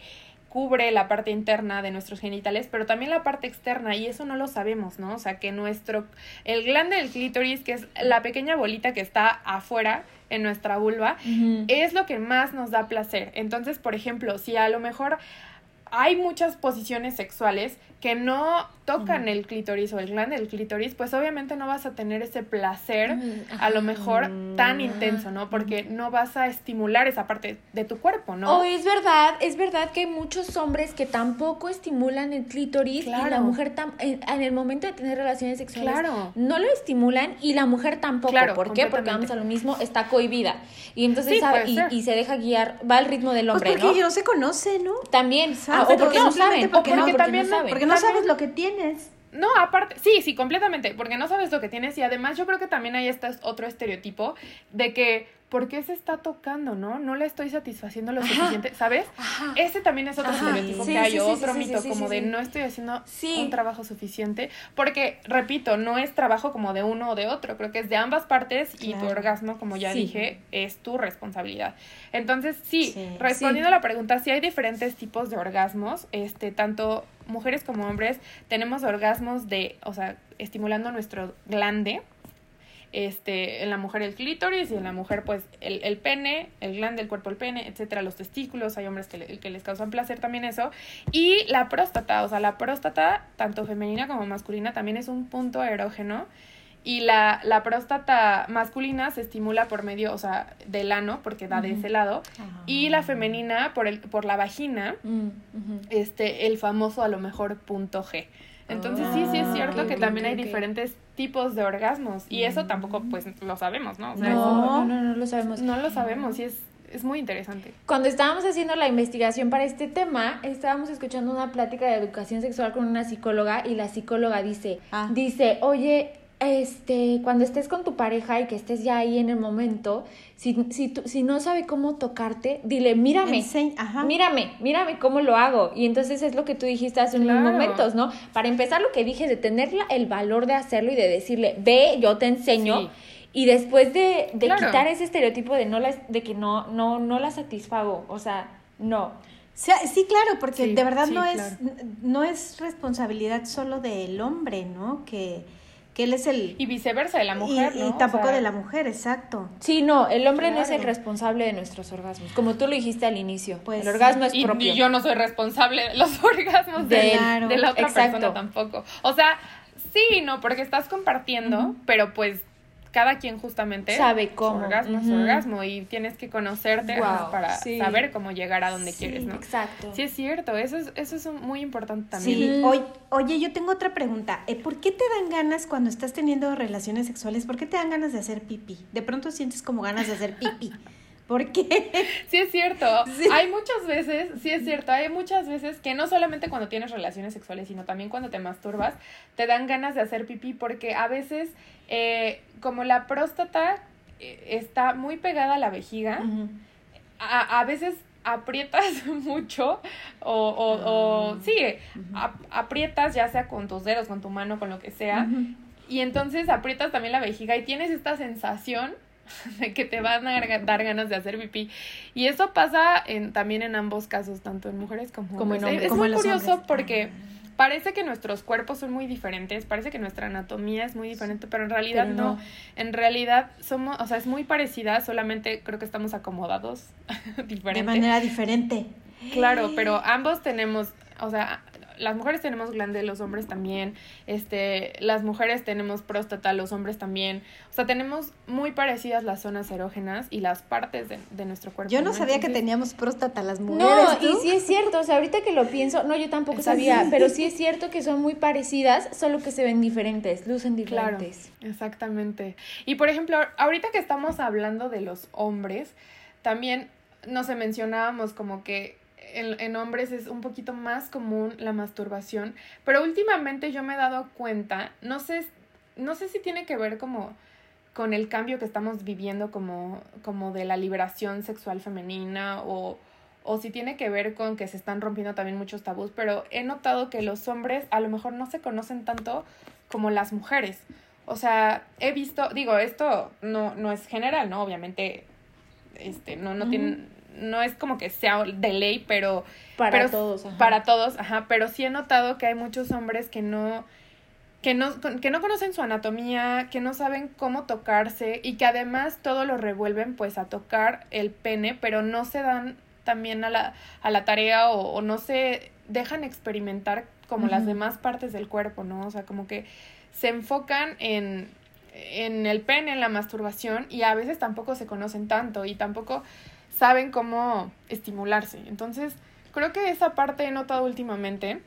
cubre la parte interna de nuestros genitales, pero también la parte externa, y eso no lo sabemos, ¿no? O sea, que nuestro, el glande del clítoris, que es la pequeña bolita que está afuera en nuestra vulva, es lo que más nos da placer. Entonces, por ejemplo, si a lo mejor hay muchas posiciones sexuales que no tocan el clítoris o el glande del clítoris, pues obviamente no vas a tener ese placer a lo mejor tan intenso, ¿no? Porque no vas a estimular esa parte de tu cuerpo, ¿no? O es verdad, es verdad que hay muchos hombres que tampoco estimulan el clítoris y la mujer en, el momento de tener relaciones sexuales no lo estimulan y la mujer tampoco. ¿Por qué? Porque vamos a lo mismo, está cohibida. Y entonces sabe, y, se deja guiar, va al ritmo del hombre, pues porque no se conoce, ¿no? También, ah, o porque no saben, porque, no, también no Porque no sabes lo que No, aparte, sí, sí, completamente, porque no sabes lo que tienes y además yo creo que también hay este otro estereotipo de que ¿por qué se está tocando, no? No le estoy satisfaciendo lo suficiente, ¿sabes? Ese también es otro estereotipo que hay, otro mito como de no estoy haciendo un trabajo suficiente, porque, repito, no es trabajo como de uno o de otro, creo que es de ambas partes y tu orgasmo, como ya dije, es tu responsabilidad. Entonces, sí, respondiendo a la pregunta, sí hay diferentes tipos de orgasmos, este, tanto mujeres como hombres tenemos orgasmos de, o sea, estimulando nuestro glande, este, en la mujer el clítoris y en la mujer pues el, el pene, el glande, el cuerpo, el pene, etcétera, los testículos, hay hombres que, que les causan placer también eso, y la próstata, o sea, la próstata, tanto femenina como masculina, también es un punto erógeno, y la, la próstata masculina se estimula por medio, o sea, del ano, porque da de ese lado, y la femenina por, el, por la vagina, mm, este, el famoso a lo mejor punto G. Entonces sí, sí es ah, cierto que también hay diferentes tipos de orgasmos y eso tampoco pues lo sabemos, ¿no? no, no, no, lo sabemos. No lo sabemos y es, es muy interesante. Cuando estábamos haciendo la investigación para este tema, estábamos escuchando una plática de educación sexual con una psicóloga y la psicóloga dice, ah. dice, oye, este, cuando estés con tu pareja y que estés ya ahí en el momento, si, si, si no sabe cómo tocarte, dile, mírame, mírame, mírame cómo lo hago. Y entonces es lo que tú dijiste hace unos momentos, ¿no? Para empezar, lo que dije de tener el valor de hacerlo y de decirle, ve, yo te enseño. Y después de, de quitar ese estereotipo de, no la, de que no, no, no la satisfago, o sea, no. Sí, claro, porque de verdad no, es, no es responsabilidad solo del hombre, ¿no? Que que él es el... Y viceversa, de la mujer, y, tampoco de la mujer, exacto. Sí, no, el hombre no es el responsable de nuestros orgasmos, como tú lo dijiste al inicio. Pues, el orgasmo es propio. Y yo no soy responsable de los orgasmos de, de la otra persona tampoco. O sea, sí, no, porque estás compartiendo, pero pues cada quien justamente sabe cómo. Su orgasmo su orgasmo y tienes que conocerte para saber cómo llegar a donde quieres, ¿no? Exacto. Sí, es cierto, eso es, eso es muy importante también. Sí, oye, oye, yo tengo otra pregunta. Eh, ¿Por qué te dan ganas cuando estás teniendo relaciones sexuales? ¿Por qué te dan ganas de hacer pipí? De pronto sientes como ganas de hacer pipí. ¿Por qué? Sí es cierto. Hay muchas veces, sí es cierto, hay muchas veces que no solamente cuando tienes relaciones sexuales, sino también cuando te masturbas, te dan ganas de hacer pipí porque a veces, eh, como la próstata eh, está muy pegada a la vejiga, a, a, veces aprietas mucho o, o, o ah. sí, aprietas ya sea con tus dedos, con tu mano, con lo que sea, y entonces aprietas también la vejiga y tienes esta sensación de que te van a dar ganas de hacer pipí. Y eso pasa en, también en ambos casos, tanto en mujeres como, en hombres. Es, muy curioso porque parece que nuestros cuerpos son muy diferentes, parece que nuestra anatomía es muy diferente, pero en realidad no. En realidad somos, o sea, es muy parecida, solamente creo que estamos acomodados diferente. De manera diferente. Claro, pero ambos tenemos, o sea, las mujeres tenemos glande, los hombres también, este, las mujeres tenemos próstata, los hombres también, o sea, tenemos muy parecidas las zonas erógenas y las partes de, nuestro cuerpo. Yo no, sabía que teníamos próstata las mujeres. No, y sí es cierto, o sea, ahorita que lo pienso, no, yo tampoco sabía, pero sí es cierto que son muy parecidas, solo que se ven diferentes, lucen diferentes. Claro, exactamente. Y por ejemplo, ahorita que estamos hablando de los hombres, también, no sé, mencionábamos como que en, hombres es un poquito más común la masturbación, pero últimamente yo me he dado cuenta, no sé, no sé si tiene que ver como con el cambio que estamos viviendo como, como de la liberación sexual femenina o, o si tiene que ver con que se están rompiendo también muchos tabús, pero he notado que los hombres a lo mejor no se conocen tanto como las mujeres. O sea, he visto, digo, esto no, no es general, ¿no? Obviamente, este, no, no tienen no es como que sea de ley, pero... Para todos. Para todos, ajá, pero sí he notado que hay muchos hombres que no, que no, que no conocen su anatomía, que no saben cómo tocarse y que además todo lo revuelven pues a tocar el pene, pero no se dan también a la, a la tarea o, no se dejan experimentar como las demás partes del cuerpo, ¿no? O sea, como que se enfocan en, en el pene, en la masturbación y a veces tampoco se conocen tanto y tampoco saben cómo estimularse. Entonces, creo que esa parte he notado últimamente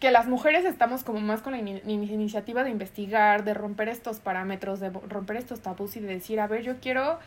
que las mujeres estamos como más con la iniciativa de investigar, de romper estos parámetros, de romper estos tabús y de decir, a ver, yo quiero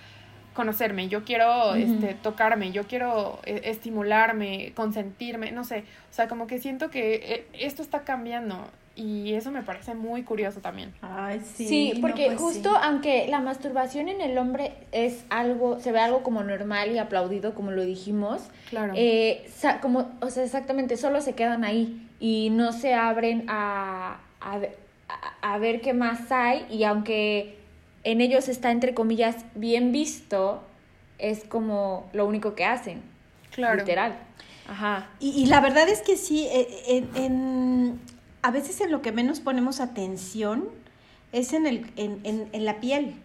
conocerme, yo quiero este, tocarme, yo quiero eh, estimularme, consentirme, no sé, o sea, como que siento que eh, esto está cambiando y eso me parece muy curioso también. Ay, sí. Sí, porque pues justo aunque la masturbación en el hombre es algo, se ve algo como normal y aplaudido, como lo dijimos. Claro. Eh, como, o sea, exactamente, solo se quedan ahí y no se abren a, a, a ver qué más hay y aunque en ellos está, entre comillas, bien visto, es como lo único que hacen. Claro. Literal. Ajá. Y, y la verdad es que sí, eh, en a veces en lo que menos ponemos atención es en, el, en, en, en la piel.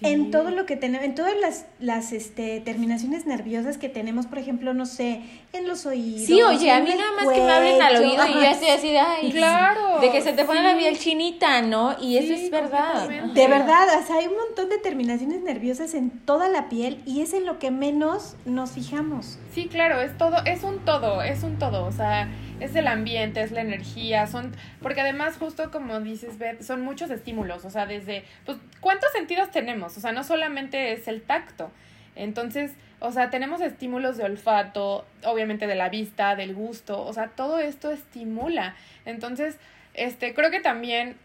En todo lo que tenemos, en todas las, las este, terminaciones nerviosas que tenemos, por ejemplo, no sé, en los oídos. Sí, oye, a mí nada más que me hablen al oído y ya estoy así de, ay, claro, de que se te pone la piel chinita, ¿no? Y eso es verdad. De verdad, o sea, hay un montón de terminaciones nerviosas en toda la piel y es en lo que menos nos fijamos. Sí, claro, es todo, es un todo, es un todo, o sea es el ambiente, es la energía, son, porque además justo como dices, Beth, son muchos estímulos, o sea, desde, pues, ¿cuántos sentidos tenemos? O sea, no solamente es el tacto, entonces, o sea, tenemos estímulos de olfato, obviamente de la vista, del gusto, o sea, todo esto estimula, entonces, este, creo que también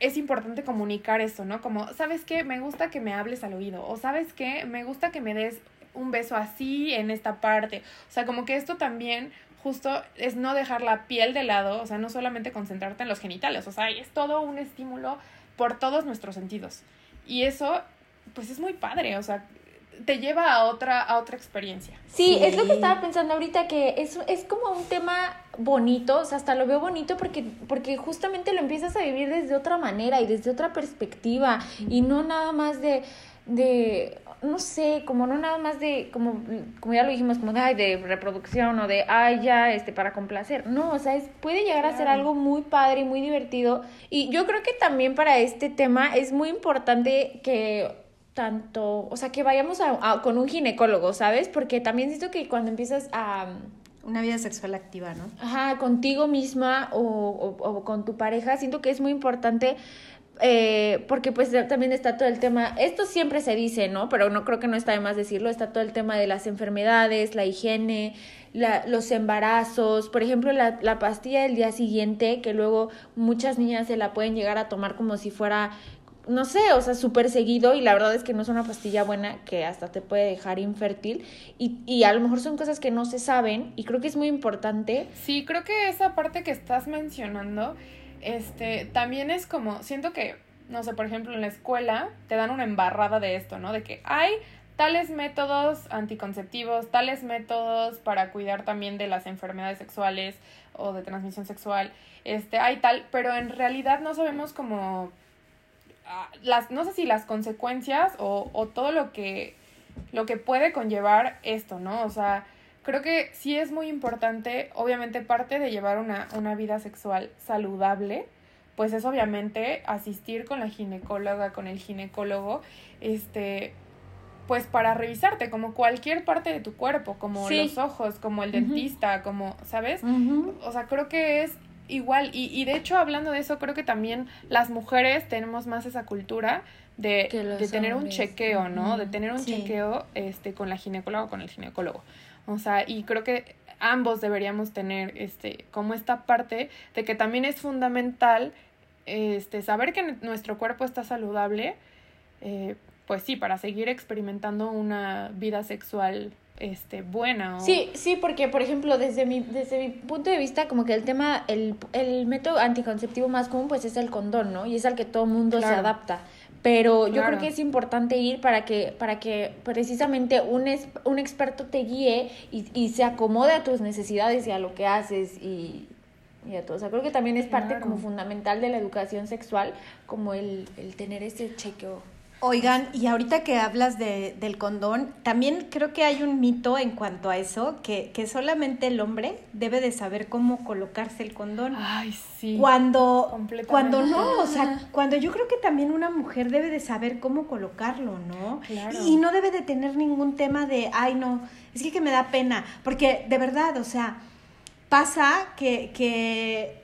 es importante comunicar eso, ¿no? Como, ¿sabes qué? Me gusta que me hables al oído, o ¿sabes qué? Me gusta que me des un beso así en esta parte. O sea, como que esto también justo es no dejar la piel de lado, o sea, no solamente concentrarte en los genitales, o sea, es todo un estímulo por todos nuestros sentidos. Y eso, pues es muy padre, o sea, te lleva a otra, a otra experiencia. Sí, es lo que estaba pensando ahorita, que es, es como un tema bonito, o sea, hasta lo veo bonito porque, porque justamente lo empiezas a vivir desde otra manera y desde otra perspectiva, y no nada más de, de no sé, como no nada más de, como, como ya lo dijimos, como de, ay, de reproducción o de, ay, ya, este, para complacer. No, o sea, es, puede llegar a ser algo muy padre y muy divertido. Y yo creo que también para este tema es muy importante que tanto, o sea, que vayamos a, con un ginecólogo, ¿sabes? Porque también siento que cuando empiezas a... Una vida sexual activa, ¿no? Ajá, contigo misma o, o, o con tu pareja, siento que es muy importante eh, porque pues también está todo el tema, esto siempre se dice, ¿no? Pero no creo que no está de más decirlo, está todo el tema de las enfermedades, la higiene, la, los embarazos, por ejemplo, la, la pastilla del día siguiente, que luego muchas niñas se la pueden llegar a tomar como si fuera no sé, o sea, súper seguido y la verdad es que no es una pastilla buena que hasta te puede dejar infértil y, y a lo mejor son cosas que no se saben y creo que es muy importante. Sí, creo que esa parte que estás mencionando, este, también es como, siento que, no sé, por ejemplo, en la escuela te dan una embarrada de esto, ¿no? De que hay tales métodos anticonceptivos, tales métodos para cuidar también de las enfermedades sexuales o de transmisión sexual, este, hay tal, pero en realidad no sabemos cómo las, no sé si las consecuencias o, o todo lo que, lo que puede conllevar esto, ¿no? O sea, creo que sí es muy importante, obviamente parte de llevar una, una vida sexual saludable, pues es obviamente asistir con la ginecóloga, con el ginecólogo, este, pues para revisarte como cualquier parte de tu cuerpo, como los ojos, como el dentista, como, ¿sabes? O sea, creo que es igual, y, y de hecho hablando de eso, creo que también las mujeres tenemos más esa cultura de, de tener un chequeo, ¿no? De tener un chequeo este, con la ginecóloga o con el ginecólogo. O sea, y creo que ambos deberíamos tener este, como esta parte de que también es fundamental este, saber que nuestro cuerpo está saludable, eh, pues sí, para seguir experimentando una vida sexual este, buena. Sí, sí, porque por ejemplo, desde mi, desde mi punto de vista, como que el tema, el, el método anticonceptivo más común pues es el condón, ¿no? Y es al que todo mundo se adapta. Pero yo creo que es importante ir para que, para que precisamente un, es, un experto te guíe y, y se acomode a tus necesidades y a lo que haces y, y a todo. O sea, creo que también es parte como fundamental de la educación sexual, como el, el tener ese chequeo. Oigan, y ahorita que hablas de, del condón, también creo que hay un mito en cuanto a eso, que, que solamente el hombre debe de saber cómo colocarse el condón. Ay, sí. Cuando, cuando no, o sea, cuando yo creo que también una mujer debe de saber cómo colocarlo, ¿no? Claro. Y no debe de tener ningún tema de, ay, no, es que, que me da pena, porque de verdad, o sea, pasa que, que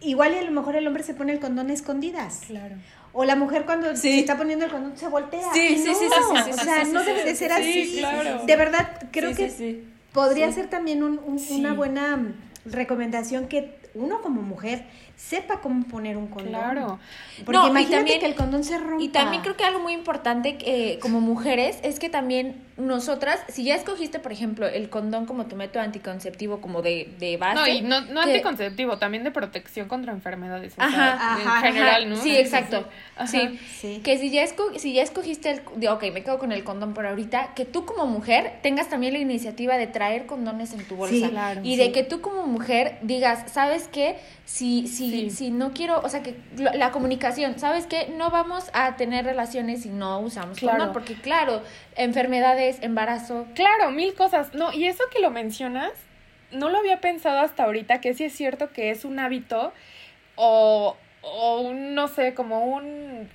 igual y a lo mejor el hombre se pone el condón a escondidas. Claro. O la mujer cuando se está poniendo el condón se voltea. Sí, sí, sí, sí, O sea, no debe de ser así. Claro. De verdad, creo que podría ser también un, una buena recomendación que uno como mujer sepa cómo poner un condón. Claro. Porque no, imagínate también, que el condón se rompa. Y también creo que algo muy importante que, como mujeres es que también nosotras, si ya escogiste, por ejemplo, el condón como tu método anticonceptivo como de, de base. No, y no, no anticonceptivo, también de protección contra enfermedades. Ajá, en general, ¿no? Sí, exacto. Sí. sí. Que si ya, esco, si ya escogiste el, de, ok, me quedo con el condón por ahorita, que tú como mujer tengas también la iniciativa de traer condones en tu bolsa. Sí, claro, y de que tú como mujer digas, ¿sabes qué? Si, si, si no quiero, o sea, que la comunicación, ¿sabes qué? No vamos a tener relaciones si no usamos claro. condón, porque claro, enfermedades, embarazo. Claro, mil cosas. No, y eso que lo mencionas, no lo había pensado hasta ahorita, que sí es cierto que es un hábito o, o un, no sé, como un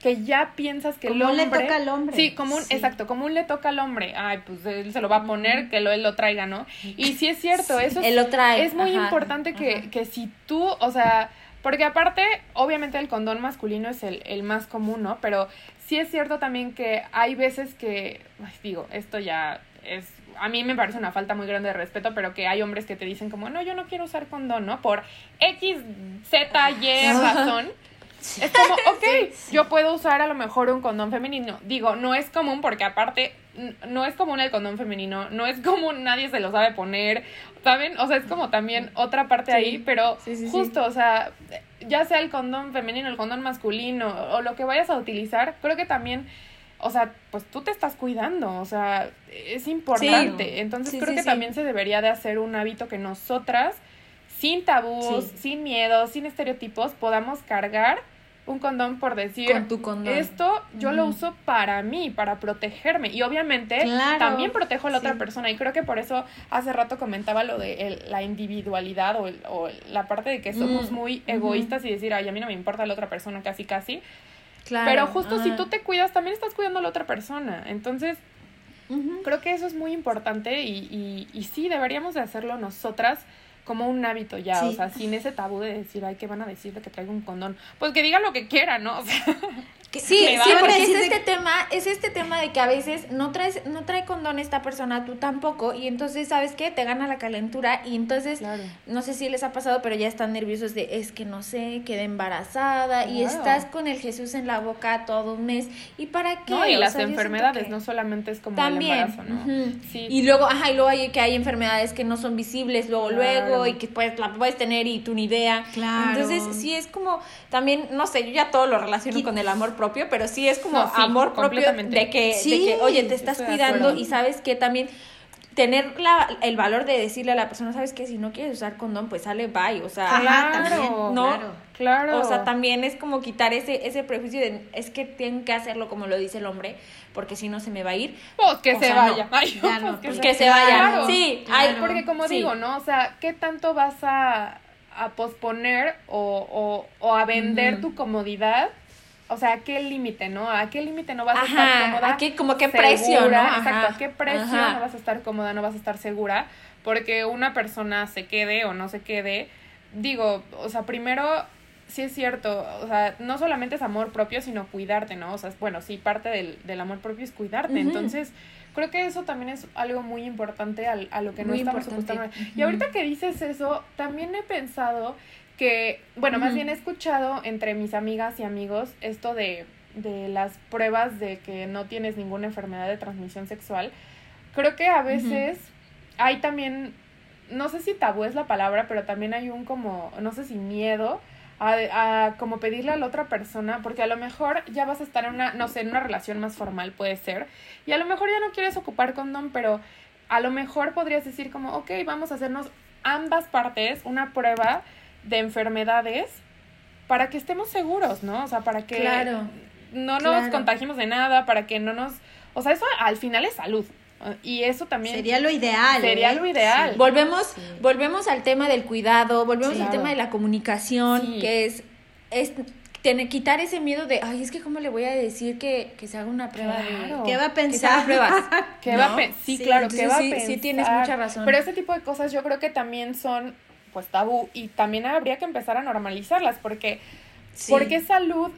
que ya piensas que el hombre. le toca al hombre. Sí, como un, exacto, como un le toca al hombre. Ay, pues él se lo va a poner, que lo, él lo traiga, ¿no? Y sí es cierto, eso es, lo trae. es muy importante que, que si tú, o sea, porque aparte, obviamente el condón masculino es el, el más común, ¿no? Pero sí es cierto también que hay veces que, digo, esto ya es, a mí me parece una falta muy grande de respeto, pero que hay hombres que te dicen como, no, yo no quiero usar condón, ¿no? Por X, Z, Y razón. Es como, ok, yo puedo usar a lo mejor un condón femenino. Digo, no es común porque aparte no es común el condón femenino, no es común, nadie se lo sabe poner, ¿saben? O sea, es como también otra parte ahí, pero justo, o sea, ya sea el condón femenino, el condón masculino o lo que vayas a utilizar, creo que también, o sea, pues tú te estás cuidando, o sea, es importante. Entonces creo que también se debería de hacer un hábito que nosotras, sin tabús, sin miedo, sin estereotipos, podamos cargar un condón por decir Con tu condón. esto yo lo uso para mí, para protegerme y obviamente también protejo a la otra persona y creo que por eso hace rato comentaba lo de la individualidad o, la parte de que somos mm, muy egoístas y decir, ay, a mí no me importa la otra persona casi casi. Claro. Pero justo si tú te cuidas, también estás cuidando a la otra persona. Entonces, creo que eso es muy importante y, y, y sí, deberíamos de hacerlo nosotras como un hábito ya, o sea, sin ese tabú de decir, ay, ¿qué van a decir de que traigo un condón? Pues que diga lo que quiera, ¿no? O sea, sí, sí, porque es este tema, es este tema de que a veces no traes, no trae condón esta persona, tú tampoco, y entonces, ¿sabes qué? Te gana la calentura, y entonces, no sé si les ha pasado, pero ya están nerviosos de, es que no sé, quedé embarazada, y estás con el Jesús en la boca todo un mes, ¿y para qué? No, y las enfermedades, no solamente es como También. el embarazo, ¿no? sí. Y luego, ajá, y luego hay que hay enfermedades que no son visibles, luego, luego, y que puedes, la puedes tener y tú ni idea. Claro. Entonces, sí es como, también, no sé, yo ya todo lo relaciono con el amor propio, pero sí es como amor propio de que, de que, oye, te estás cuidando y sabes que también tener la, el valor de decirle a la persona, sabes que si no quieres usar condón, pues sale bye, o sea, claro, ¿no? Claro, O sea, también es como quitar ese, ese prejuicio de, es que tengo que hacerlo como lo dice el hombre, porque si no se me va a ir. Pues que se vaya. pues, que, se vaya. Sí, porque como digo, ¿no? O sea, ¿qué tanto vas a, a posponer o, o, o a vender tu comodidad o sea, ¿a qué límite, no? ¿A qué límite no vas a estar cómoda? ¿A qué, como qué precio, ¿no? Exacto, ¿a qué precio no vas a estar cómoda, no vas a estar segura? Porque una persona se quede o no se quede, digo, o sea, primero sí es cierto, o sea, no solamente es amor propio, sino cuidarte, ¿no? O sea, bueno, sí, parte del, del amor propio es cuidarte. Entonces, creo que eso también es algo muy importante a, a lo que no estamos supuestando. Y ahorita que dices eso, también he pensado que, bueno, más bien he escuchado entre mis amigas y amigos esto de, de las pruebas de que no tienes ninguna enfermedad de transmisión sexual. Creo que a veces hay también, no sé si tabú es la palabra, pero también hay un como, no sé si miedo a, a, como pedirle a la otra persona, porque a lo mejor ya vas a estar en una, no sé, en una relación más formal puede ser, y a lo mejor ya no quieres ocupar condón, pero a lo mejor podrías decir como, ok, vamos a hacernos ambas partes una prueba de enfermedades para que estemos seguros, ¿no? O sea, para que no nos contagiemos de nada, para que no nos... O sea, eso al final es salud. Y eso también sería lo ideal. Sería ¿eh? lo ideal. Volvemos, volvemos al tema del cuidado, volvemos al tema de la comunicación, que es, es tener, quitar ese miedo de, ay, es que cómo le voy a decir que, que se haga una prueba de... ¿Qué va a pensar? pruebas. ¿Qué va a sí, claro, ¿qué va a pensar? Sí, tienes mucha razón. Pero ese tipo de cosas yo creo que también son pues tabú. Y también habría que empezar a normalizarlas porque porque salud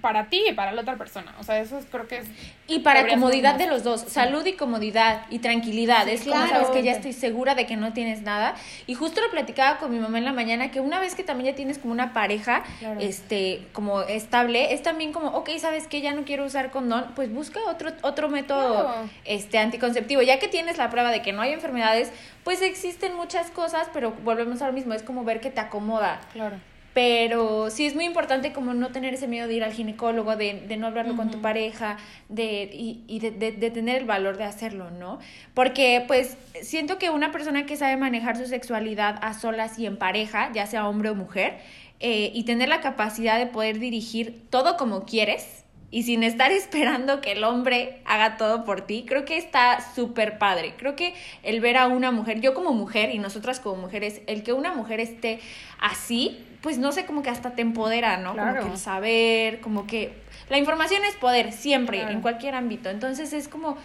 para ti y para la otra persona. O sea, eso creo que es... Y para comodidad de los dos. Salud y comodidad y tranquilidad. es como sabes que ya estoy segura de que no tienes nada. Y justo lo platicaba con mi mamá en la mañana, que una vez que también ya tienes como una pareja, este, como estable, es también como, ok, sabes que ya no quiero usar condón, pues busca otro, otro método este, anticonceptivo. Ya que tienes la prueba de que no hay enfermedades, pues existen muchas cosas, pero volvemos a lo mismo, es como ver que te acomoda. Claro. Pero sí es muy importante como no tener ese miedo de ir al ginecólogo, de, de no hablarlo con tu pareja, de, y, y de, de, tener el valor de hacerlo, ¿no? Porque pues siento que una persona que sabe manejar su sexualidad a solas y en pareja, ya sea hombre o mujer, eh, y tener la capacidad de poder dirigir todo como quieres, y sin estar esperando que el hombre haga todo por ti, creo que está súper padre. Creo que el ver a una mujer, yo como mujer y nosotras como mujeres, el que una mujer esté así, pues no sé, como que hasta te empodera, ¿no? Como que el saber, como que la información es poder, siempre, en cualquier ámbito. Entonces es como,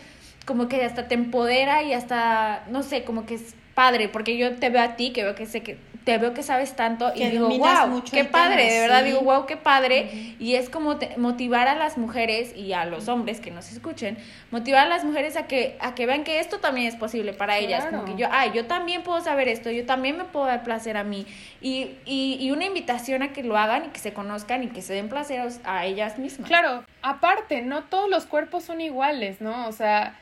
como que hasta te empodera y hasta, no sé, como que es padre, porque yo te veo a ti, que veo que sé que te veo que sabes tanto y digo, wow, qué padre, de verdad digo, wow, qué padre. Y es como motivar a las mujeres y a los hombres que nos escuchen, motivar a las mujeres a que, a que vean que esto también es posible para ellas. Como que yo, ay, yo también puedo saber esto, yo también me puedo dar placer a mí. Y, y, y una invitación a que lo hagan y que se conozcan y que se den placer a ellas mismas. Claro, aparte, no todos los cuerpos son iguales, ¿no? O sea,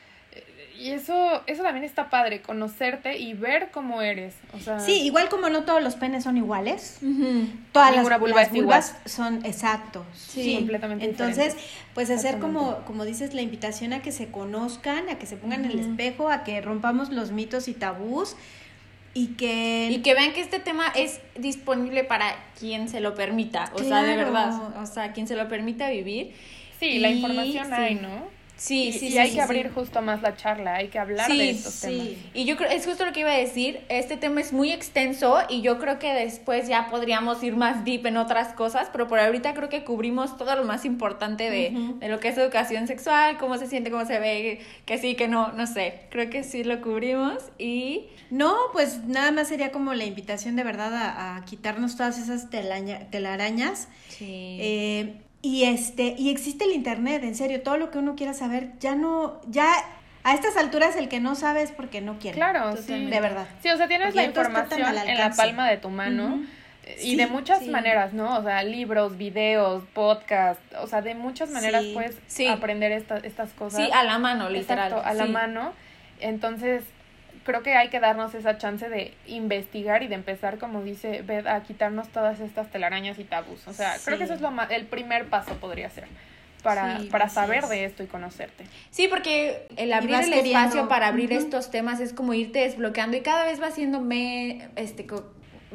y eso, eso también está padre, conocerte y ver cómo eres. O sea, sí, igual como no todos los penes son iguales, todas las, vulvas son exactos. Sí, completamente Entonces, pues hacer como, como dices, la invitación a que se conozcan, a que se pongan en el espejo, a que rompamos los mitos y tabús y que... Y que vean que este tema es disponible para quien se lo permita, o sea, de verdad, o sea, quien se lo permita vivir. Sí, la información hay, ¿no? Sí, y, sí, y sí, hay sí, que sí. abrir justo más la charla, hay que hablar Sí, de estos sí. temas. Y yo creo, es justo lo que iba a decir, este tema es muy extenso y yo creo que después ya podríamos ir más deep en otras cosas, pero por ahorita creo que cubrimos todo lo más importante de, de lo que es educación sexual, cómo se siente, cómo se ve, que sí, que no, no sé, creo que sí lo cubrimos y No, pues nada más sería como la invitación de verdad a, a quitarnos todas esas telaña- telarañas. Eh, y este, y existe el internet, en serio, todo lo que uno quiera saber, ya no, ya a estas alturas el que no sabe es porque no quiere. Claro, sí. De verdad. Sí, o sea, tienes Porque la información en la palma de tu mano. Sí, Y de muchas sí. maneras, ¿no? O sea, libros, videos, podcast, o sea, de muchas maneras Sí, puedes sí. aprender esta- estas cosas. sí, a la mano, literal. Exacto, a la mano. Entonces, creo que hay que darnos esa chance de investigar y de empezar, como dice Beth, a quitarnos todas estas telarañas y tabús. O sea, creo que eso Sí. es lo ma- el primer paso podría ser para, Sí, para saber es. de esto y conocerte. Sí, porque el abrir el queriendo. espacio para abrir estos temas es como irte desbloqueando y cada vez va siendo me, este, co-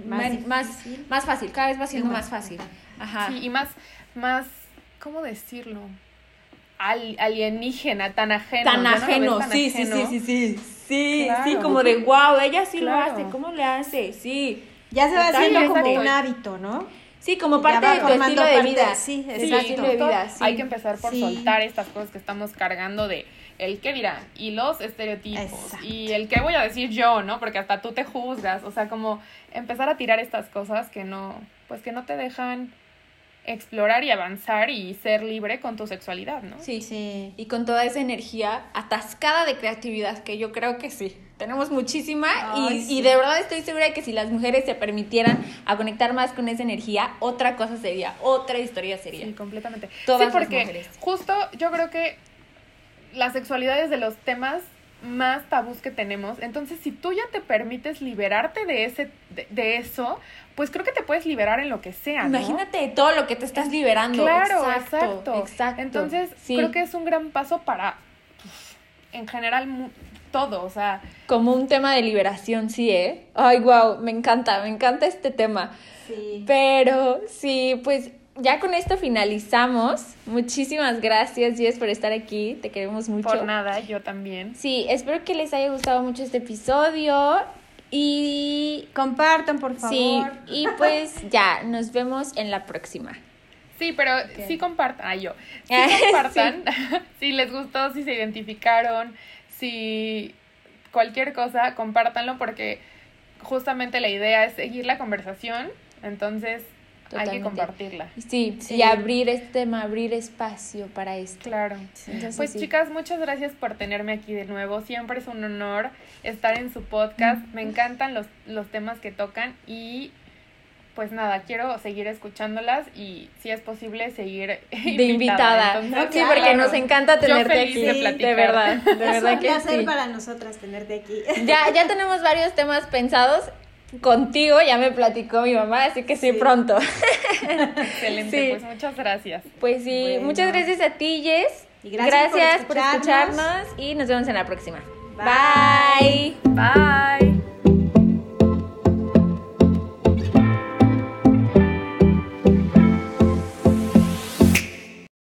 Más más, más fácil, cada vez va siendo Más, más fácil. ajá. Sí, y más, más, ¿cómo decirlo? Al- alienígena, tan ajeno. tan ya no lo ves ajeno, sí, sí, ajeno. sí, sí, sí, sí, Claro. sí, como de wow, ella sí Claro. lo hace, ¿cómo le hace? Sí, Ya se va haciendo como exacto. un hábito, ¿no? sí, como parte de tu estilo de parte, vida, sí, Sí, estilo de vida, sí. Hay que empezar por Sí. soltar estas cosas que estamos cargando de el qué dirán y los estereotipos Exacto. y el qué voy a decir yo, ¿no? Porque hasta tú te juzgas, o sea, como empezar a tirar estas cosas que no, pues que no te dejan explorar y avanzar y ser libre con tu sexualidad, ¿no? Sí, Sí. y con toda esa energía atascada de creatividad, que yo creo que sí. Tenemos muchísima y, sí. y de verdad estoy segura de que si las mujeres se permitieran a conectar más con esa energía, otra cosa sería, otra historia sería. Sí, completamente. Todas sí, las porque mujeres. justo yo creo que la sexualidad es de los temas más tabús que tenemos. Entonces, si tú ya te permites liberarte de ese de, de eso, pues creo que te puedes liberar en lo que sea, ¿no? Imagínate todo lo que te estás liberando. Claro, exacto. exacto. exacto. Entonces, Sí. creo que es un gran paso para pues, en general todo, o sea, Como un tema de liberación, sí, ¿eh? Ay, wow, me encanta, me encanta este tema. Sí. Pero sí, pues ya con esto finalizamos. Muchísimas gracias, Jess, por estar aquí. Te queremos mucho. por nada, yo también. Sí, espero que les haya gustado mucho este episodio. Y Compartan, por favor. sí, y pues ya, nos vemos en la próxima. Sí, pero sí compartan, ay yo, sí Ah, compartan, si les gustó, si se identificaron, si cualquier cosa, compártanlo porque justamente la idea es seguir la conversación, entonces hay que compartirla. Sí, Sí. y abrir este tema, abrir espacio para esto. Claro. Entonces, Pues sí. chicas, muchas gracias por tenerme aquí de nuevo. Siempre es un honor estar en su podcast. Me encantan los, los temas que tocan y pues nada, quiero seguir escuchándolas y si es posible seguir de invitada. Entonces, sí, claro. porque nos encanta tenerte aquí. de verdad, de Es verdad un que placer sí. para nosotras tenerte aquí. Ya, ya tenemos varios temas pensados contigo, ya me platicó mi mamá, así que sí, Sí. pronto. Excelente, Sí. pues muchas gracias. Pues sí, Bueno. muchas gracias a ti, Jess. Y gracias por por escucharnos. escucharnos y nos vemos en la próxima. Bye. Bye. Bye.